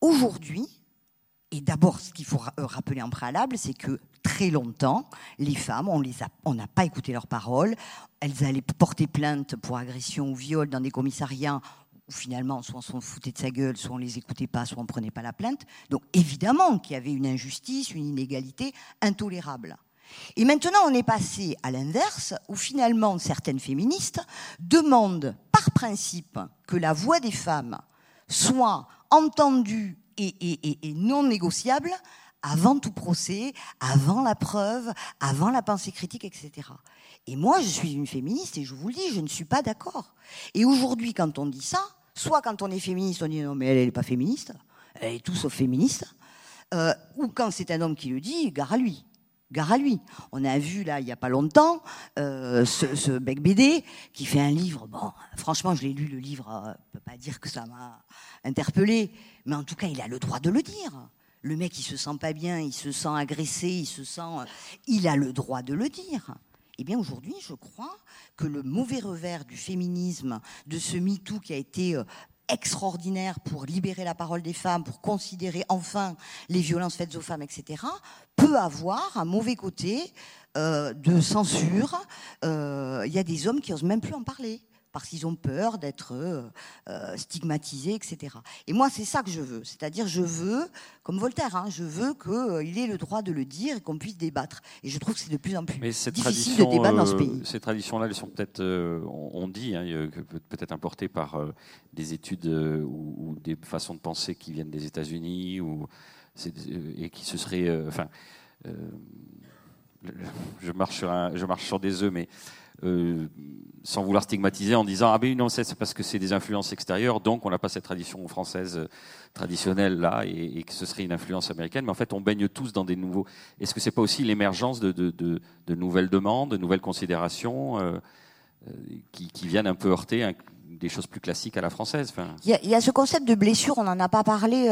Aujourd'hui, et d'abord, ce qu'il faut euh, rappeler en préalable, c'est que très longtemps, les femmes, on n'a pas écouté leurs paroles. Elles allaient porter plainte pour agression ou viol dans des commissariats finalement, soit on s'en foutait de sa gueule, soit on les écoutait pas, soit on prenait pas la plainte. Donc évidemment qu'il y avait une injustice, une inégalité intolérable. Et maintenant, on est passé à l'inverse, où finalement certaines féministes demandent par principe que la voix des femmes soit entendue et non négociable avant tout procès, avant la preuve, avant la pensée critique, etc. Et moi, je suis une féministe et je vous le dis, je ne suis pas d'accord. Et aujourd'hui, quand on dit ça, Soit quand on est féministe, on dit non, mais elle, n'est pas féministe, elle est tout sauf féministe. Euh, ou quand c'est un homme qui le dit, gare à lui. Gare à lui. On a vu là, il n'y a pas longtemps, euh, ce, Bec BD qui fait un livre. Bon, franchement, je l'ai lu le livre, je euh, ne peux pas dire que ça m'a interpellé, mais en tout cas, il a le droit de le dire. Le mec, il se sent pas bien, il se sent agressé, il se sent. Il a le droit de le dire. Eh bien, aujourd'hui, je crois que le mauvais revers du féminisme, de ce MeToo qui a été euh, extraordinaire pour libérer la parole des femmes, pour considérer enfin les violences faites aux femmes, etc., peut avoir un mauvais côté euh, de censure. Euh, il y a des hommes qui osent même plus en parler parce qu'ils ont peur d'être euh, euh, stigmatisés, etc. Et moi, c'est ça que je veux. C'est-à-dire, je veux, comme Voltaire, hein, je veux qu'il euh, ait le droit de le dire et qu'on puisse débattre. Et je trouve que c'est de plus en plus difficile de débattre dans ce pays. Ces traditions-là, elles sont peut-être, on dit, hein, peut-être importées par des études ou, des façons de penser qui viennent des États-Unis ou et qui se seraient, enfin, je marche sur un, je marche sur des œufs, mais euh, sans vouloir stigmatiser en disant ah ben non c'est parce que c'est des influences extérieures donc on n'a pas cette tradition française euh, traditionnelle là et, que ce serait une influence américaine mais en fait on baigne tous dans des nouveaux est-ce que c'est pas aussi l'émergence de, de, nouvelles demandes de nouvelles considérations euh, qui, viennent un peu heurter des choses plus classiques à la française. Il, y a, ce concept de blessure, on n'en a pas parlé.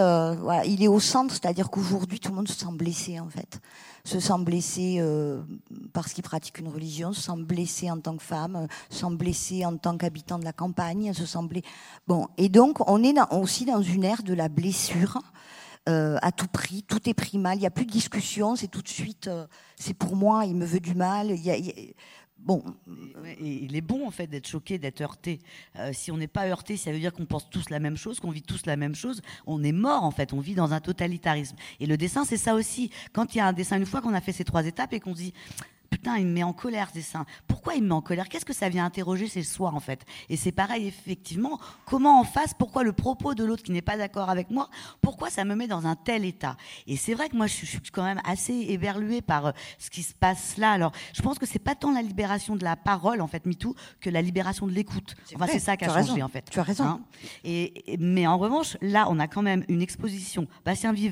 il est au centre, c'est-à-dire qu'aujourd'hui tout le monde se sent blessé en fait se sent blessé euh, parce qu'il pratique une religion, se sent blessé en tant que femme, se sent blessé en tant qu'habitant de la campagne, se sent. Bon, et donc on est aussi dans une ère de la blessure. Euh, à tout prix, tout est pris mal, il n'y a plus de discussion, c'est tout de suite, euh, c'est pour moi, il me veut du mal. Y a, Bon, il est bon en fait d'être choqué, d'être heurté. Euh, si on n'est pas heurté, ça veut dire qu'on pense tous la même chose, qu'on vit tous la même chose. On est mort en fait, on vit dans un totalitarisme. Et le dessin, c'est ça aussi. Quand il y a un dessin, une fois qu'on a fait ces trois étapes et qu'on se dit putain, il me met en colère, ce dessin. Pourquoi il me met en colère? Qu'est-ce que ça vient interroger C'est soi, en fait? Et c'est pareil, effectivement, comment en face, pourquoi le propos de l'autre qui n'est pas d'accord avec moi, pourquoi ça me met dans un tel état? Et c'est vrai que moi, je suis quand même assez éberluée par euh, ce qui se passe là. Alors, je pense que c'est pas tant la libération de la parole, en fait, MeToo, que la libération de l'écoute. Enfin, c'est ça qui a changé, en fait. Tu as raison. Hein? Et, mais en revanche, là, on a quand même une exposition. Bastien Vives,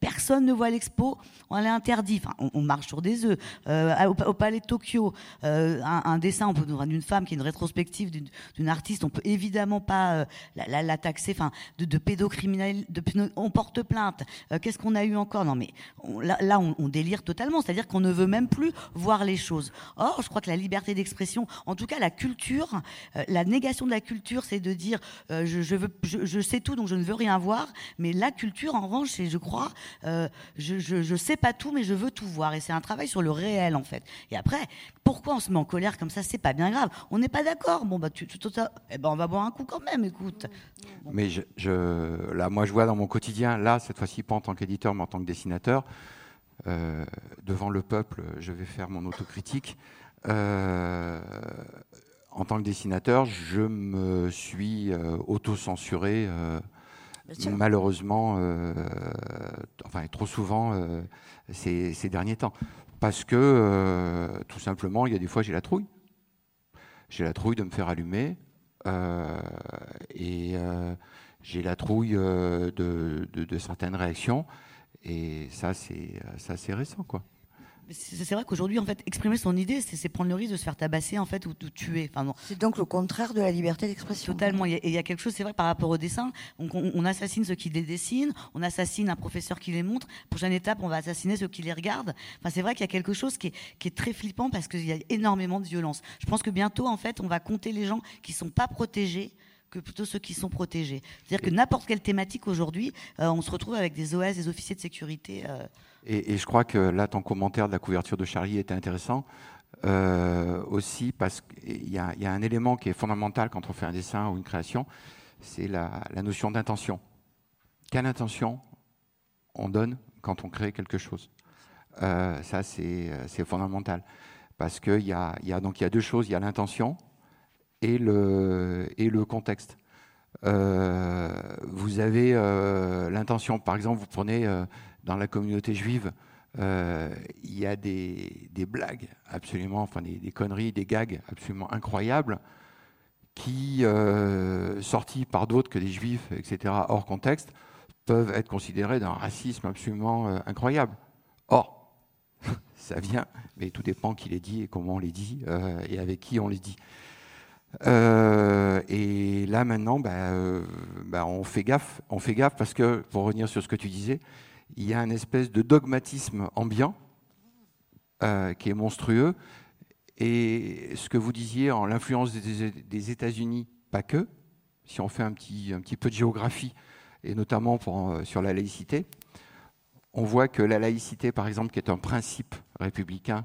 personne ne voit l'expo, on l'a interdit. Enfin, on, marche sur des œufs. Euh, au, Palais de Tokyo, euh, un, dessin, d'une femme qui est une rétrospective d'une artiste, on peut évidemment pas euh, la, taxer, enfin, de, de on porte plainte. Euh, qu'est-ce qu'on a eu encore? Non, mais là, on, délire totalement, c'est-à-dire qu'on ne veut même plus voir les choses. Or, je crois que la liberté d'expression, en tout cas la culture, la négation de la culture, c'est de dire je, veux, je, sais tout, donc je ne veux rien voir. Mais la culture, en revanche, c'est, je crois, je, je sais pas tout, mais je veux tout voir. Et c'est un travail sur le réel, en fait. Et après, pourquoi on se met en colère comme ça C'est pas bien grave. On n'est pas d'accord. Bon, bah, tu, eh ben, on va boire un coup quand même, écoute. Mais je, je, là, moi, je vois dans mon quotidien, là, cette fois-ci, pas en tant qu'éditeur, mais en tant que dessinateur, euh, devant le peuple, je vais faire mon autocritique. Euh, en tant que dessinateur, je me suis euh, auto-censuré, euh, malheureusement, euh, enfin trop souvent ces, ces, derniers temps. Parce que, euh, tout simplement, il y a des fois, j'ai la trouille. J'ai la trouille de me faire allumer. et j'ai la trouille de certaines réactions. Et ça, c'est récent, quoi c'est vrai qu'aujourd'hui, en fait, exprimer son idée, c'est prendre le risque de se faire tabasser, en fait, ou de tuer. Enfin, c'est donc le contraire de la liberté d'expression. Totalement. Et il y a quelque chose, c'est vrai, par rapport au dessin. On, on, assassine ceux qui les dessinent, on assassine un professeur qui les montre. Prochaine étape, on va assassiner ceux qui les regardent. Enfin, c'est vrai qu'il y a quelque chose qui est, qui est très flippant parce qu'il y a énormément de violence. Je pense que bientôt, en fait, on va compter les gens qui sont pas protégés que plutôt ceux qui sont protégés. C'est-à-dire que n'importe quelle thématique aujourd'hui, euh, on se retrouve avec des OS, des officiers de sécurité. Euh, et, je crois que là, ton commentaire de la couverture de Charlie était intéressant. Euh, aussi parce qu'il y, a un élément qui est fondamental quand on fait un dessin ou une création, c'est la, notion d'intention. Quelle intention on donne quand on crée quelque chose? Euh, Ça, c'est fondamental. Parce qu'il y a, y, a, deux choses. Il y a l'intention et le, contexte. Euh, vous avez euh, l'intention, par exemple, vous prenez euh, dans la communauté juive, euh, il y a des, blagues absolument, enfin des, conneries, des gags absolument incroyables qui, euh, sortis par d'autres que des juifs, etc., hors contexte, peuvent être considérés d'un racisme absolument euh, incroyable. Or, ça vient, mais tout dépend qui les dit et comment on les dit et avec qui on les dit. Et là maintenant, bah, bah, on fait gaffe, on fait gaffe parce que, pour revenir sur ce que tu disais, il y a une espèce de dogmatisme ambiant euh, qui est monstrueux. Et ce que vous disiez en l'influence des, des États-Unis, pas que, si on fait un petit, un petit peu de géographie, et notamment pour, euh, sur la laïcité, on voit que la laïcité, par exemple, qui est un principe républicain,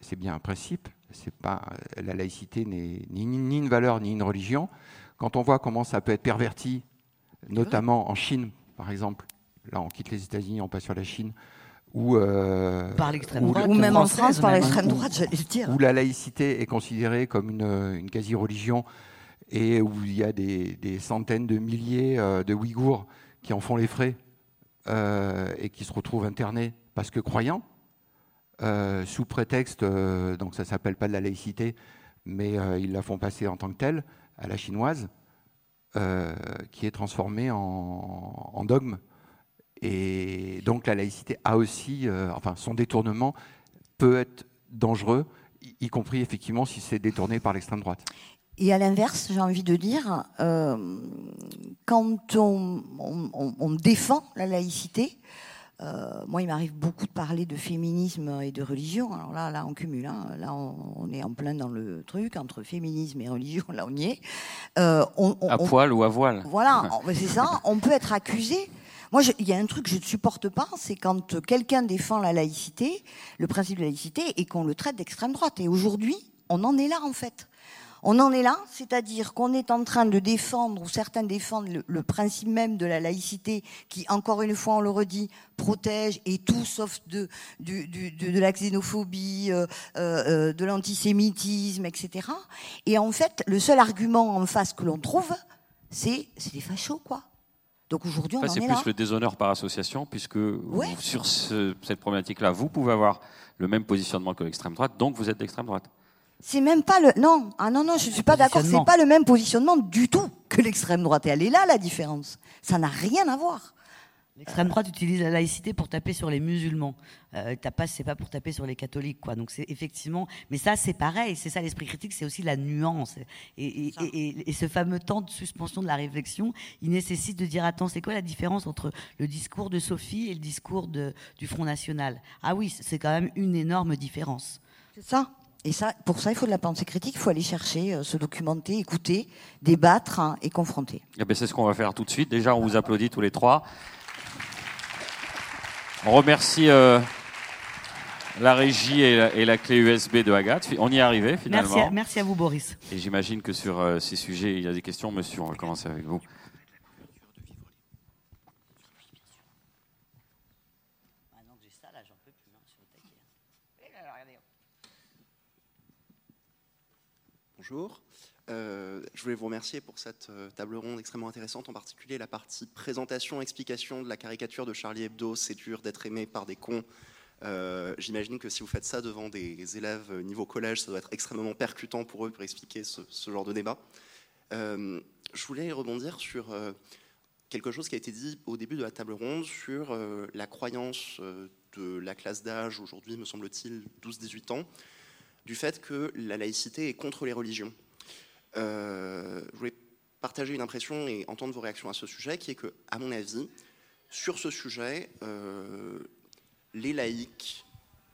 c'est bien un principe, c'est pas la laïcité n'est ni, ni, une valeur ni une religion. Quand on voit comment ça peut être perverti, notamment en Chine, par exemple, là on quitte les États-Unis, on passe sur la Chine, ou euh, par l'extrême droite, ou même en France par l'extrême droite, j'allais le dire. Où la laïcité est considérée comme une, une quasi-religion et où il y a des, des centaines de milliers euh, de Ouïghours qui en font les frais euh, et qui se retrouvent internés parce que croyants, euh, sous prétexte, donc ça s'appelle pas de la laïcité, mais ils la font passer en tant que telle à la chinoise, qui est transformée en, en, dogme. Et donc la laïcité a aussi, enfin son détournement peut être dangereux, y, y compris effectivement si c'est détourné par l'extrême droite. Et à l'inverse, j'ai envie de dire, euh, quand on, on, on, défend la laïcité, euh, moi, il m'arrive beaucoup de parler de féminisme et de religion. Alors là, là, on cumule. Hein. Là, on, on, est en plein dans le truc entre féminisme et religion. Là, on y est. Euh, on, à poil ou à voile. Voilà, c'est ça. On peut être accusé. Moi, il y a un truc que je ne supporte pas, c'est quand quelqu'un défend la laïcité, le principe de la laïcité, et qu'on le traite d'extrême droite. Et aujourd'hui, on en est là, en fait. On en est là, c'est-à-dire qu'on est en train de défendre, ou certains défendent le, principe même de la laïcité, qui, encore une fois, on le redit, protège et tout sauf de, de, de, de la xénophobie, euh, euh, de l'antisémitisme, etc. Et en fait, le seul argument en face que l'on trouve, c'est des fachos, quoi. Donc aujourd'hui, on enfin, en est, est plus là. le déshonneur par association, puisque ouais. vous, sur ce, cette problématique-là, vous pouvez avoir le même positionnement que l'extrême droite, donc vous êtes d'extrême droite. C'est même pas le non ah non non je suis pas d'accord c'est pas le même positionnement du tout que l'extrême droite et elle est là la différence ça n'a rien à voir l'extrême droite utilise la laïcité pour taper sur les musulmans. Euh, pas c'est pas pour taper sur les catholiques quoi. Donc c'est effectivement mais ça c'est pareil c'est ça l'esprit critique c'est aussi la nuance. Et, et, et, et, ce fameux temps de suspension de la réflexion il nécessite de dire attends c'est quoi la différence entre le discours de Sophie et le discours de, du Front National? Ah oui c'est quand même une énorme différence. C'est ça. Et ça, pour ça, il faut de la pensée critique, il faut aller chercher, euh, se documenter, écouter, débattre hein, et confronter. Eh ben, c'est ce qu'on va faire tout de suite. Déjà, on vous applaudit tous les trois. On remercie euh, la régie et la, clé USB de Agathe. On y est arrivé finalement. Merci à, vous Boris. Et j'imagine que sur euh, ces sujets, il y a des questions. Monsieur, on va commencer avec vous. Bonjour. Euh, je voulais vous remercier pour cette euh, table ronde extrêmement intéressante, en particulier la partie présentation, explication de la caricature de Charlie Hebdo, c'est dur d'être aimé par des cons. Euh, j'imagine que si vous faites ça devant des élèves niveau collège, ça doit être extrêmement percutant pour eux pour expliquer ce, genre de débat. je voulais rebondir sur quelque chose qui a été dit au début de la table ronde sur la croyance de la classe d'âge, aujourd'hui me semble-t-il 12-18 ans, du fait que la laïcité est contre les religions. Euh, je voulais partager une impression et entendre vos réactions à ce sujet, qui est que, à mon avis, sur ce sujet, euh, les laïcs,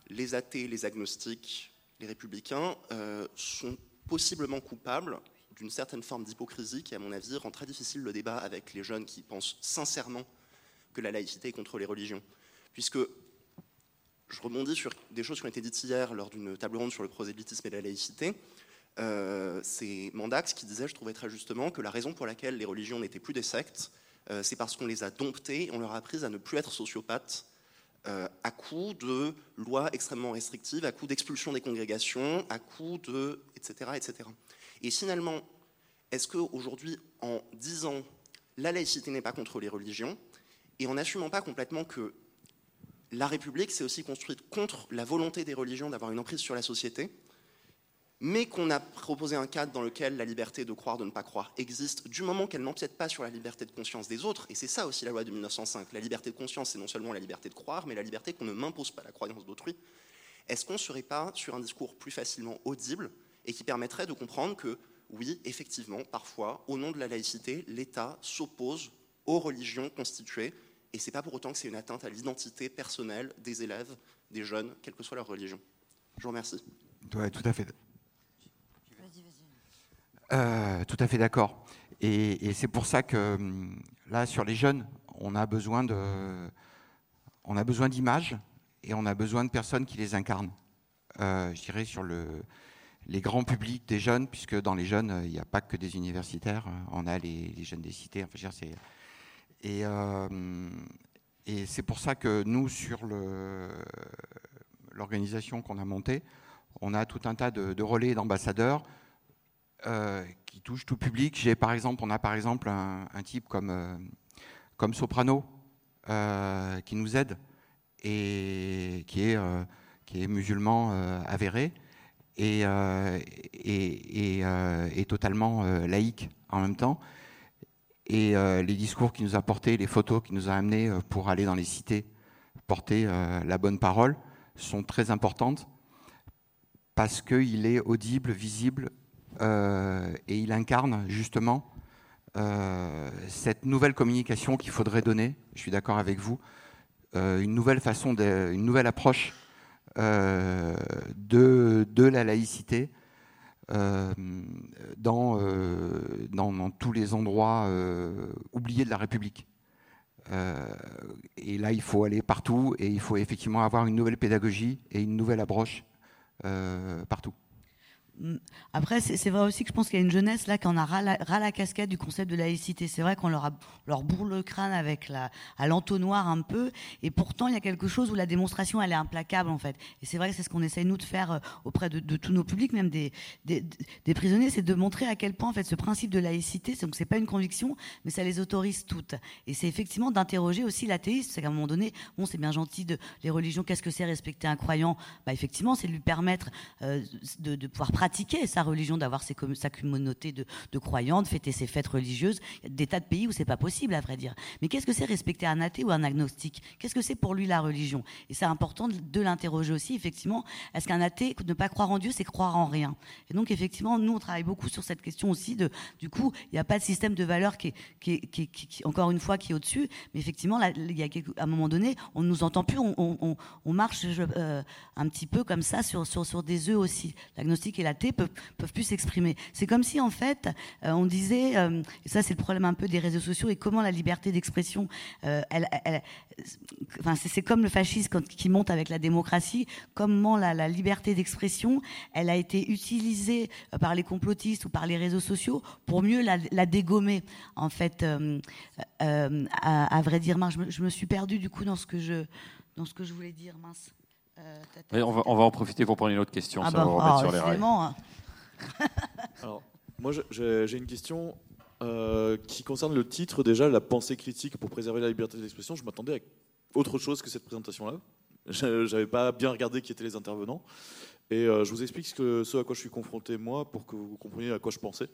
les athées, les agnostiques, les républicains euh, sont possiblement coupables d'une certaine forme d'hypocrisie qui, à mon avis, rend très difficile le débat avec les jeunes qui pensent sincèrement que la laïcité est contre les religions. Puisque je rebondis sur des choses qui ont été dites hier lors d'une table ronde sur le prosélytisme et la laïcité. Euh, c'est Mandax qui disait, je trouvais très justement, que la raison pour laquelle les religions n'étaient plus des sectes, euh, c'est parce qu'on les a domptées, on leur a appris à ne plus être sociopathes, euh, à coup de lois extrêmement restrictives, à coup d'expulsion des congrégations, à coup de... etc. etc. Et finalement, est-ce qu'aujourd'hui, en disant la laïcité n'est pas contre les religions, et en n'assumant pas complètement que la République s'est aussi construite contre la volonté des religions d'avoir une emprise sur la société, mais qu'on a proposé un cadre dans lequel la liberté de croire, de ne pas croire existe, du moment qu'elle n'empiète pas sur la liberté de conscience des autres, et c'est ça aussi la loi de 1905, la liberté de conscience, c'est non seulement la liberté de croire, mais la liberté qu'on ne m'impose pas la croyance d'autrui, est-ce qu'on ne serait pas sur un discours plus facilement audible et qui permettrait de comprendre que, oui, effectivement, parfois, au nom de la laïcité, l'État s'oppose aux religions constituées, et c'est pas pour autant que c'est une atteinte à l'identité personnelle des élèves, des jeunes, quelle que soit leur religion? Je vous remercie. Oui, tout à fait. Euh, tout à fait d'accord. Et, c'est pour ça que hum, là, sur les jeunes, on a besoin de, on a besoin d'images et on a besoin de personnes qui les incarnent. Euh, je dirais sur le, les grands publics des jeunes, puisque dans les jeunes, il n'y a pas que des universitaires, on a les, jeunes des cités. Enfin, euh, et c'est pour ça que nous, sur l'organisation qu'on a montée, on a tout un tas de relais d'ambassadeurs euh, qui touche tout public. J'ai par exemple, on a par exemple un, type comme, euh, comme Soprano euh, qui nous aide et qui est, qui est musulman avéré et, et, et, totalement laïque en même temps. Et les discours qu'il nous a portés, les photos qu'il nous a amenés pour aller dans les cités, porter la bonne parole, sont très importantes parce qu'il est audible, visible et il incarne justement euh, cette nouvelle communication qu'il faudrait donner, je suis d'accord avec vous, euh, une nouvelle façon, une nouvelle approche de, la laïcité dans, tous les endroits oubliés de la République. et là, il faut aller partout et il faut effectivement avoir une nouvelle pédagogie et une nouvelle approche partout. Après, c'est vrai aussi que je pense qu'il y a une jeunesse là qui en a ras la, casquette du concept de laïcité. C'est vrai qu'on leur, bourre le crâne avec à l'entonnoir un peu, et pourtant il y a quelque chose où la démonstration elle est implacable en fait. Et c'est vrai que c'est ce qu'on essaye nous de faire euh, auprès de, tous nos publics, même des, des, prisonniers, c'est de montrer à quel point en fait ce principe de laïcité, donc c'est pas une conviction, mais ça les autorise toutes. Et c'est effectivement d'interroger aussi l'athéiste. C'est qu'à un moment donné, bon, c'est bien gentil de les religions. Qu'est-ce que c'est respecter un croyant? Bah effectivement, c'est de lui permettre euh, de, de pouvoir pratiquer pratiquer sa religion, d'avoir sa communauté de, de croyants, de fêter ses fêtes religieuses. Il y a des tas de pays où c'est pas possible, à vrai dire. Mais qu'est-ce que c'est respecter un athée ou un agnostique? Qu'est-ce que c'est pour lui la religion? Et c'est important de, l'interroger aussi, effectivement. Est-ce qu'un athée, ne pas croire en Dieu, c'est croire en rien? Et donc, effectivement, nous, on travaille beaucoup sur cette question aussi de, du coup, il n'y a pas de système de valeur qui est, encore une fois, qui est au-dessus. Mais effectivement, là, il y a à un moment donné, on ne nous entend plus, on, marche euh, un petit peu comme ça sur, sur, sur des œufs aussi. L'agnostique et la peuvent, plus s'exprimer. C'est comme si en fait on disait, et ça c'est le problème un peu des réseaux sociaux et comment la liberté d'expression, elle, enfin, c'est comme le fascisme qui monte avec la démocratie, comment la, liberté d'expression, elle a été utilisée par les complotistes ou par les réseaux sociaux pour mieux la, la dégommer. En fait, à, vrai dire, je me, je me suis perdue du coup dans ce que je, dans ce que je voulais dire, mince. Euh, on, va, on, va, en profiter pour prendre une autre question. Ah ça va bah, sur les rails. Hein. Alors, moi, j'ai une question euh, qui concerne le titre déjà, la pensée critique pour préserver la liberté d'expression. Je m'attendais à autre chose que cette présentation-là. Je n'avais pas bien regardé qui étaient les intervenants. Et euh, je vous explique ce, ce, à quoi je suis confronté moi pour que vous compreniez à quoi je pensais.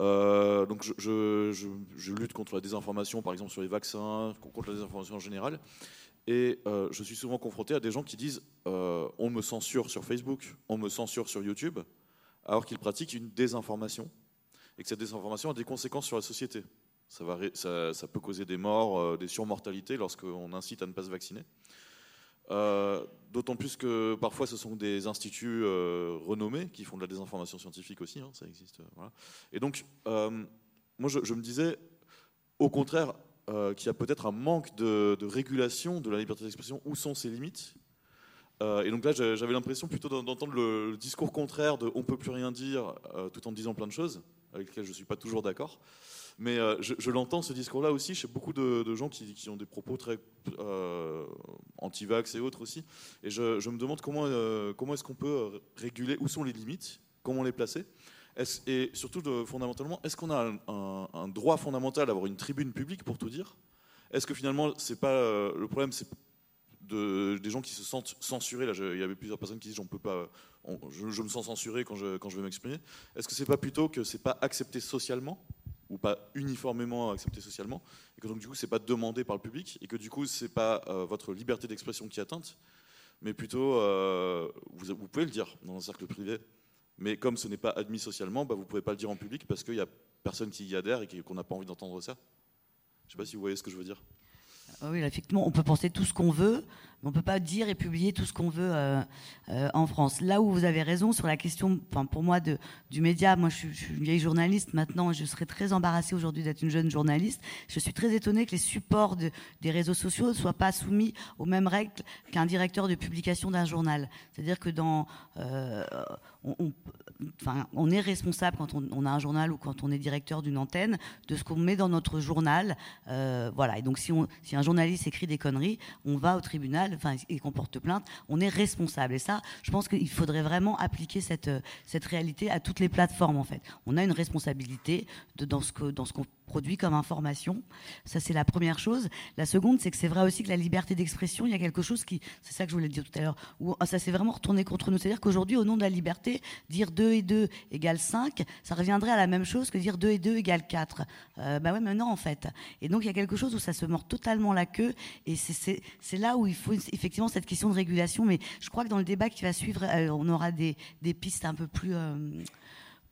Euh, donc je, je, je, lutte contre la désinformation, par exemple sur les vaccins, contre la désinformation en général. Et euh, je suis souvent confronté à des gens qui disent euh, on me censure sur Facebook, on me censure sur YouTube, alors qu'ils pratiquent une désinformation et que cette désinformation a des conséquences sur la société. Ça, va, ça, ça peut causer des morts, euh, des surmortalités lorsqu'on incite à ne pas se vacciner. D'autant plus que parfois ce sont des instituts renommés qui font de la désinformation scientifique aussi, hein, ça existe. Et donc, moi je me disais, au contraire, euh, qu'il y a peut-être un manque de, régulation de la liberté d'expression. Où sont ses limites euh, Et donc là, j'avais l'impression plutôt d'entendre le, discours contraire de on peut plus rien dire euh, tout en disant plein de choses, avec lesquelles je ne suis pas toujours d'accord. Mais je, l'entends ce discours-là aussi chez beaucoup de, gens qui, ont des propos très anti-vax et autres aussi. Et je, je me demande comment, comment est-ce qu'on peut réguler, où sont les limites, comment les placer? Et surtout, fondamentalement, est-ce qu'on a un, droit fondamental d'avoir une tribune publique pour tout dire? Est-ce que finalement, c'est pas euh, le problème, c'est de, des gens qui se sentent censurés? Là, il y avait plusieurs personnes qui disent, peux pas, je, me sens censuré quand je, quand vais m'exprimer. Est-ce que c'est pas plutôt que c'est pas accepté socialement ou pas uniformément accepté socialement, et que donc du coup c'est pas demandé par le public, et que du coup c'est pas euh, votre liberté d'expression qui est atteinte, mais plutôt euh, vous, pouvez le dire dans un cercle privé, mais comme ce n'est pas admis socialement, bah, vous ne pouvez pas le dire en public parce qu'il n'y a personne qui y adhère et qu'on n'a pas envie d'entendre ça. Je ne sais pas si vous voyez ce que je veux dire. Ah oui, effectivement, on peut penser tout ce qu'on veut, on ne peut pas dire et publier tout ce qu'on veut euh, euh, en France. Là où vous avez raison sur la question, enfin pour moi, du média, moi je suis, une vieille journaliste maintenant, je serais très embarrassée aujourd'hui d'être une jeune journaliste. Je suis très étonnée que les supports de, des réseaux sociaux ne soient pas soumis aux mêmes règles qu'un directeur de publication d'un journal. C'est-à-dire que dans... Euh, on, enfin, on est responsable quand on, a un journal ou quand on est directeur d'une antenne de ce qu'on met dans notre journal. Voilà. Et donc, si, on, si, un journaliste écrit des conneries, on va au tribunal, enfin, et qu'on porte plainte, on est responsable. Et ça, je pense qu'il faudrait vraiment appliquer cette, cette réalité à toutes les plateformes, en fait. On a une responsabilité de, dans ce qu'on produit comme information. Ça, c'est la première chose. La seconde, c'est que c'est vrai aussi que la liberté d'expression, il y a quelque chose qui, c'est ça que je voulais dire tout à l'heure, ah, ça s'est vraiment retourné contre nous. C'est-à-dire qu'aujourd'hui, au nom de la liberté, dire 2 et 2 égale 5, ça reviendrait à la même chose que dire 2 et 2 égale 4. Euh, bah ouais, mais non, en fait. Et donc, il y a quelque chose où ça se mord totalement la queue. Et c'est là où il faut effectivement cette question de régulation. Mais je crois que dans le débat qui va suivre, euh, on aura des, pistes un peu plus, euh,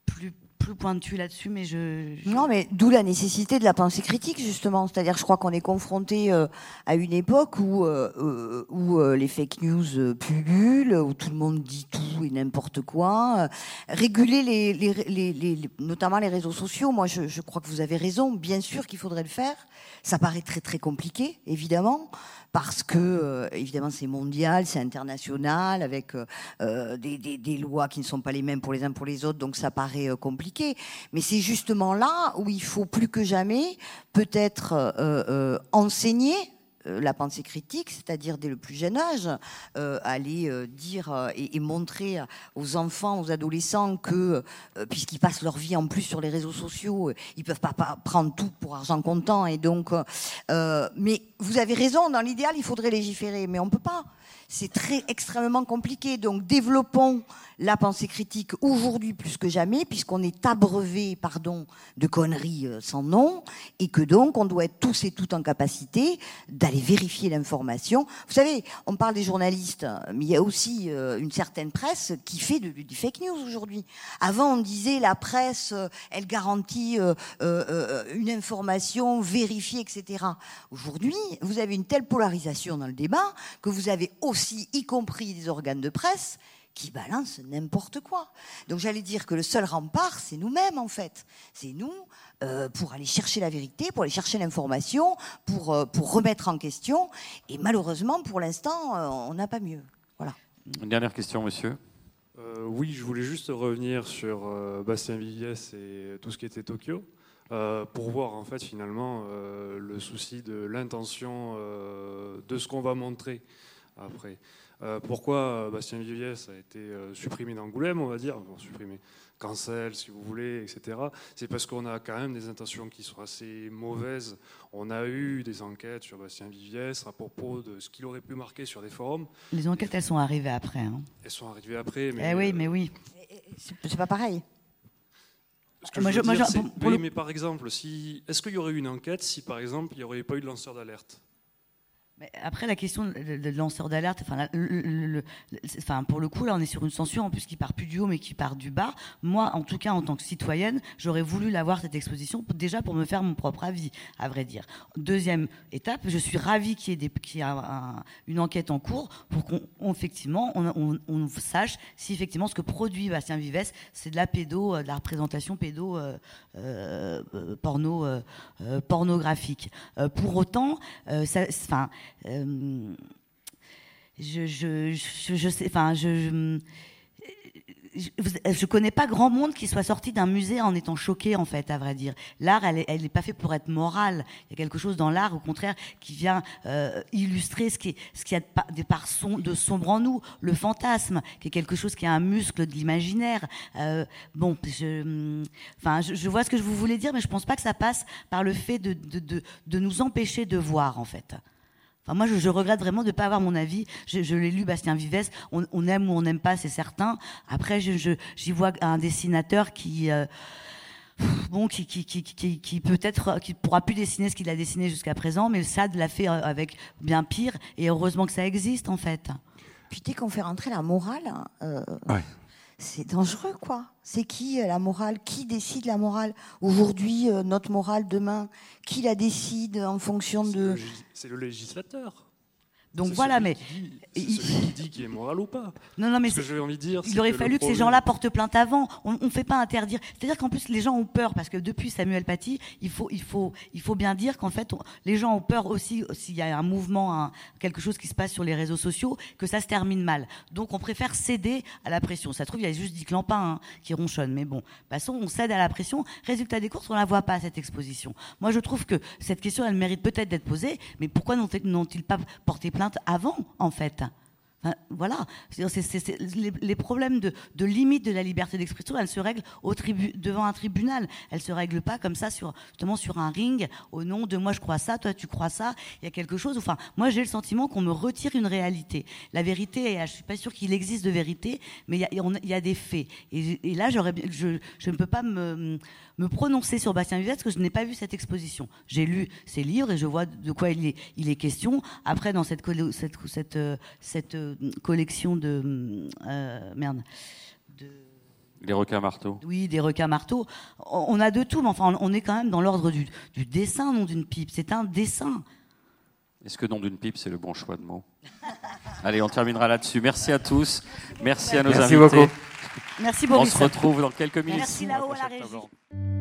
plus plus pointu là-dessus, mais je, Non, mais d'où la nécessité de la pensée critique, justement. C'est-à-dire, je crois qu'on est confronté euh, à une époque où, euh, euh où les fake news pullulent, où tout le monde dit tout et n'importe quoi. réguler les, notamment les réseaux sociaux, moi, je, crois que vous avez raison. Bien sûr qu'il faudrait le faire. Ça paraît très, très compliqué, évidemment parce que évidemment c'est mondial, c'est international, avec des, des, des, lois qui ne sont pas les mêmes pour les uns pour les autres, donc ça paraît compliqué. Mais c'est justement là où il faut plus que jamais peut-être enseigner euh, la pensée critique, c'est-à-dire dès le plus jeune âge, euh, aller euh, dire et, montrer aux enfants, aux adolescents que, puisqu'ils passent leur vie en plus sur les réseaux sociaux, ils peuvent pas, prendre tout pour argent comptant. Et donc, mais vous avez raison, dans l'idéal, il faudrait légiférer, mais on peut pas c'est très extrêmement compliqué. Donc développons la pensée critique aujourd'hui plus que jamais, puisqu'on est abreuvé, pardon, de conneries euh, sans nom, et que donc on doit être tous et toutes en capacité d'aller vérifier l'information. Vous savez, on parle des journalistes, mais il y a aussi euh, une certaine presse qui fait du, fake news aujourd'hui. Avant, on disait la presse, euh, elle garantit une information vérifiée, etc. Aujourd'hui, vous avez une telle polarisation dans le débat que vous avez aussi, y compris des organes de presse, qui balancent n'importe quoi. Donc j'allais dire que le seul rempart, c'est nous-mêmes en fait. C'est nous euh, pour aller chercher la vérité, pour aller chercher l'information, pour, euh, pour remettre en question. Et malheureusement, pour l'instant, euh, on n'a pas mieux. Voilà. Une dernière question, monsieur. Euh, oui, je voulais juste revenir sur euh, Bastien Viviès et tout ce qui était Tokyo, euh, pour voir en fait finalement euh, le souci de l'intention euh, de ce qu'on va montrer après. Euh, pourquoi euh, Bastien Viviès a été euh, supprimé d'Angoulême, on va dire, bon, supprimé, cancel si vous voulez, etc. C'est parce qu'on a quand même des intentions qui sont assez mauvaises. On a eu des enquêtes sur Bastien Viviès à propos de ce qu'il aurait pu marquer sur des forums. Les enquêtes, elles sont arrivées après. hein. Elles sont arrivées après, mais Eh oui, mais oui. C'est pas pareil. Ce que Moi, je veux je- moi, dire, je- c'est- pour- pour oui, le- mais par exemple, si, est-ce qu'il y aurait eu une enquête si, par exemple, il n'y aurait pas eu de lanceur d'alerte? Après, la question de, lanceur d'alerte, enfin, pour le coup, là, on est sur une censure en plus qui part plus du haut, mais qui part du bas. Moi, en tout cas, en tant que citoyenne, j'aurais voulu l'avoir cette exposition déjà pour me faire mon propre avis, à vrai dire. Deuxième étape, je suis ravie qu'il y ait, une enquête en cours pour qu'on on- effectivement on, sache si effectivement ce que produit Bastien Vives, c'est de la pédo, euh, de la représentation pédo euh, euh, pour autant, ça- euh, je, je, je, sais, enfin, je, je, connais pas grand monde qui soit sorti d'un musée en étant choqué, en fait, à vrai dire. L'art, elle, elle n'est pas fait pour être morale. Il y a quelque chose dans l'art, au contraire, qui vient euh, illustrer ce qui, est, ce qui a de, pa- des parts som- de sombre en nous, le fantasme, qui est quelque chose qui est un muscle de l'imaginaire. Euh, bon, je, enfin, je, vois ce que je vous voulais dire, mais je pense pas que ça passe par le fait de, de, de nous empêcher de voir, en fait. Enfin, moi, je, je regrette vraiment de ne pas avoir mon avis. Je, je l'ai lu, Bastien Vives. On, on aime ou on n'aime pas, c'est certain. Après, je- je- j'y vois un dessinateur qui, euh, bon, qui, qui, qui, qui, qui peut-être, qui pourra plus dessiner ce qu'il a dessiné jusqu'à présent, mais le SAD l'a fait euh, avec bien pire. Et heureusement que ça existe, en fait. Puis dès qu'on fait rentrer la morale, euh, Ouais. C'est dangereux, quoi. C'est qui euh, la morale? Qui décide la morale? Aujourd'hui, euh, notre morale, demain, qui la décide en fonction C'est le de... C'est le législateur. Donc voilà, mais qui dit- celui qui dit qu'il est moral ou pas. non, non, mais Ce que j'ai envie de dire, Il aurait fallu que ces gens-là portent plainte avant. On ne fait pas interdire. C'est-à-dire qu'en plus, les gens ont peur parce que depuis Samuel Paty, il faut, il faut, il faut bien dire qu'en fait, on- les gens ont peur aussi s'il y a un mouvement, un- quelque chose qui se passe sur les réseaux sociaux, que ça se termine mal. Donc, on préfère céder à la pression. Ça se trouve, il y a juste Dick Lampin hein, qui ronchonne. Mais bon, passons, on cède à la pression. Résultat des courses, on la voit pas cette exposition. Moi, je trouve que cette question, elle mérite peut-être d'être posée. Mais pourquoi n'ont- n'ont-ils pas porté plainte avant, en fait voilà, les, problèmes de, limite de la liberté d'expression, elles se règlent devant un tribunal. Elles se règlent pas comme ça sur justement sur un ring au nom de moi je crois ça, toi tu crois ça. Il y a quelque chose. Enfin, moi j'ai le sentiment qu'on me retire une réalité. La vérité, je suis pas sûre qu'il existe de vérité, mais il y a, des faits. Et, là, je ne peux pas me, me prononcer sur Bastien Vives parce que je n'ai pas vu cette exposition. J'ai lu ses livres et je vois de quoi il est, il est question. Après, dans cette, collo- cette, cette, euh, cette euh, collection de euh, merde. De, Les requins marteaux. oui, des requins marteaux. On on a de tout, mais enfin, on est quand même dans l'ordre du, du dessin, non d'une pipe. C'est un dessin. Est-ce que nom d'une pipe, c'est le bon choix de mots? Allez, on terminera là-dessus. Merci à tous. Merci à nos Merci invités. beaucoup. Merci On Boris. se retrouve dans quelques minutes. Merci là-haut à la régie.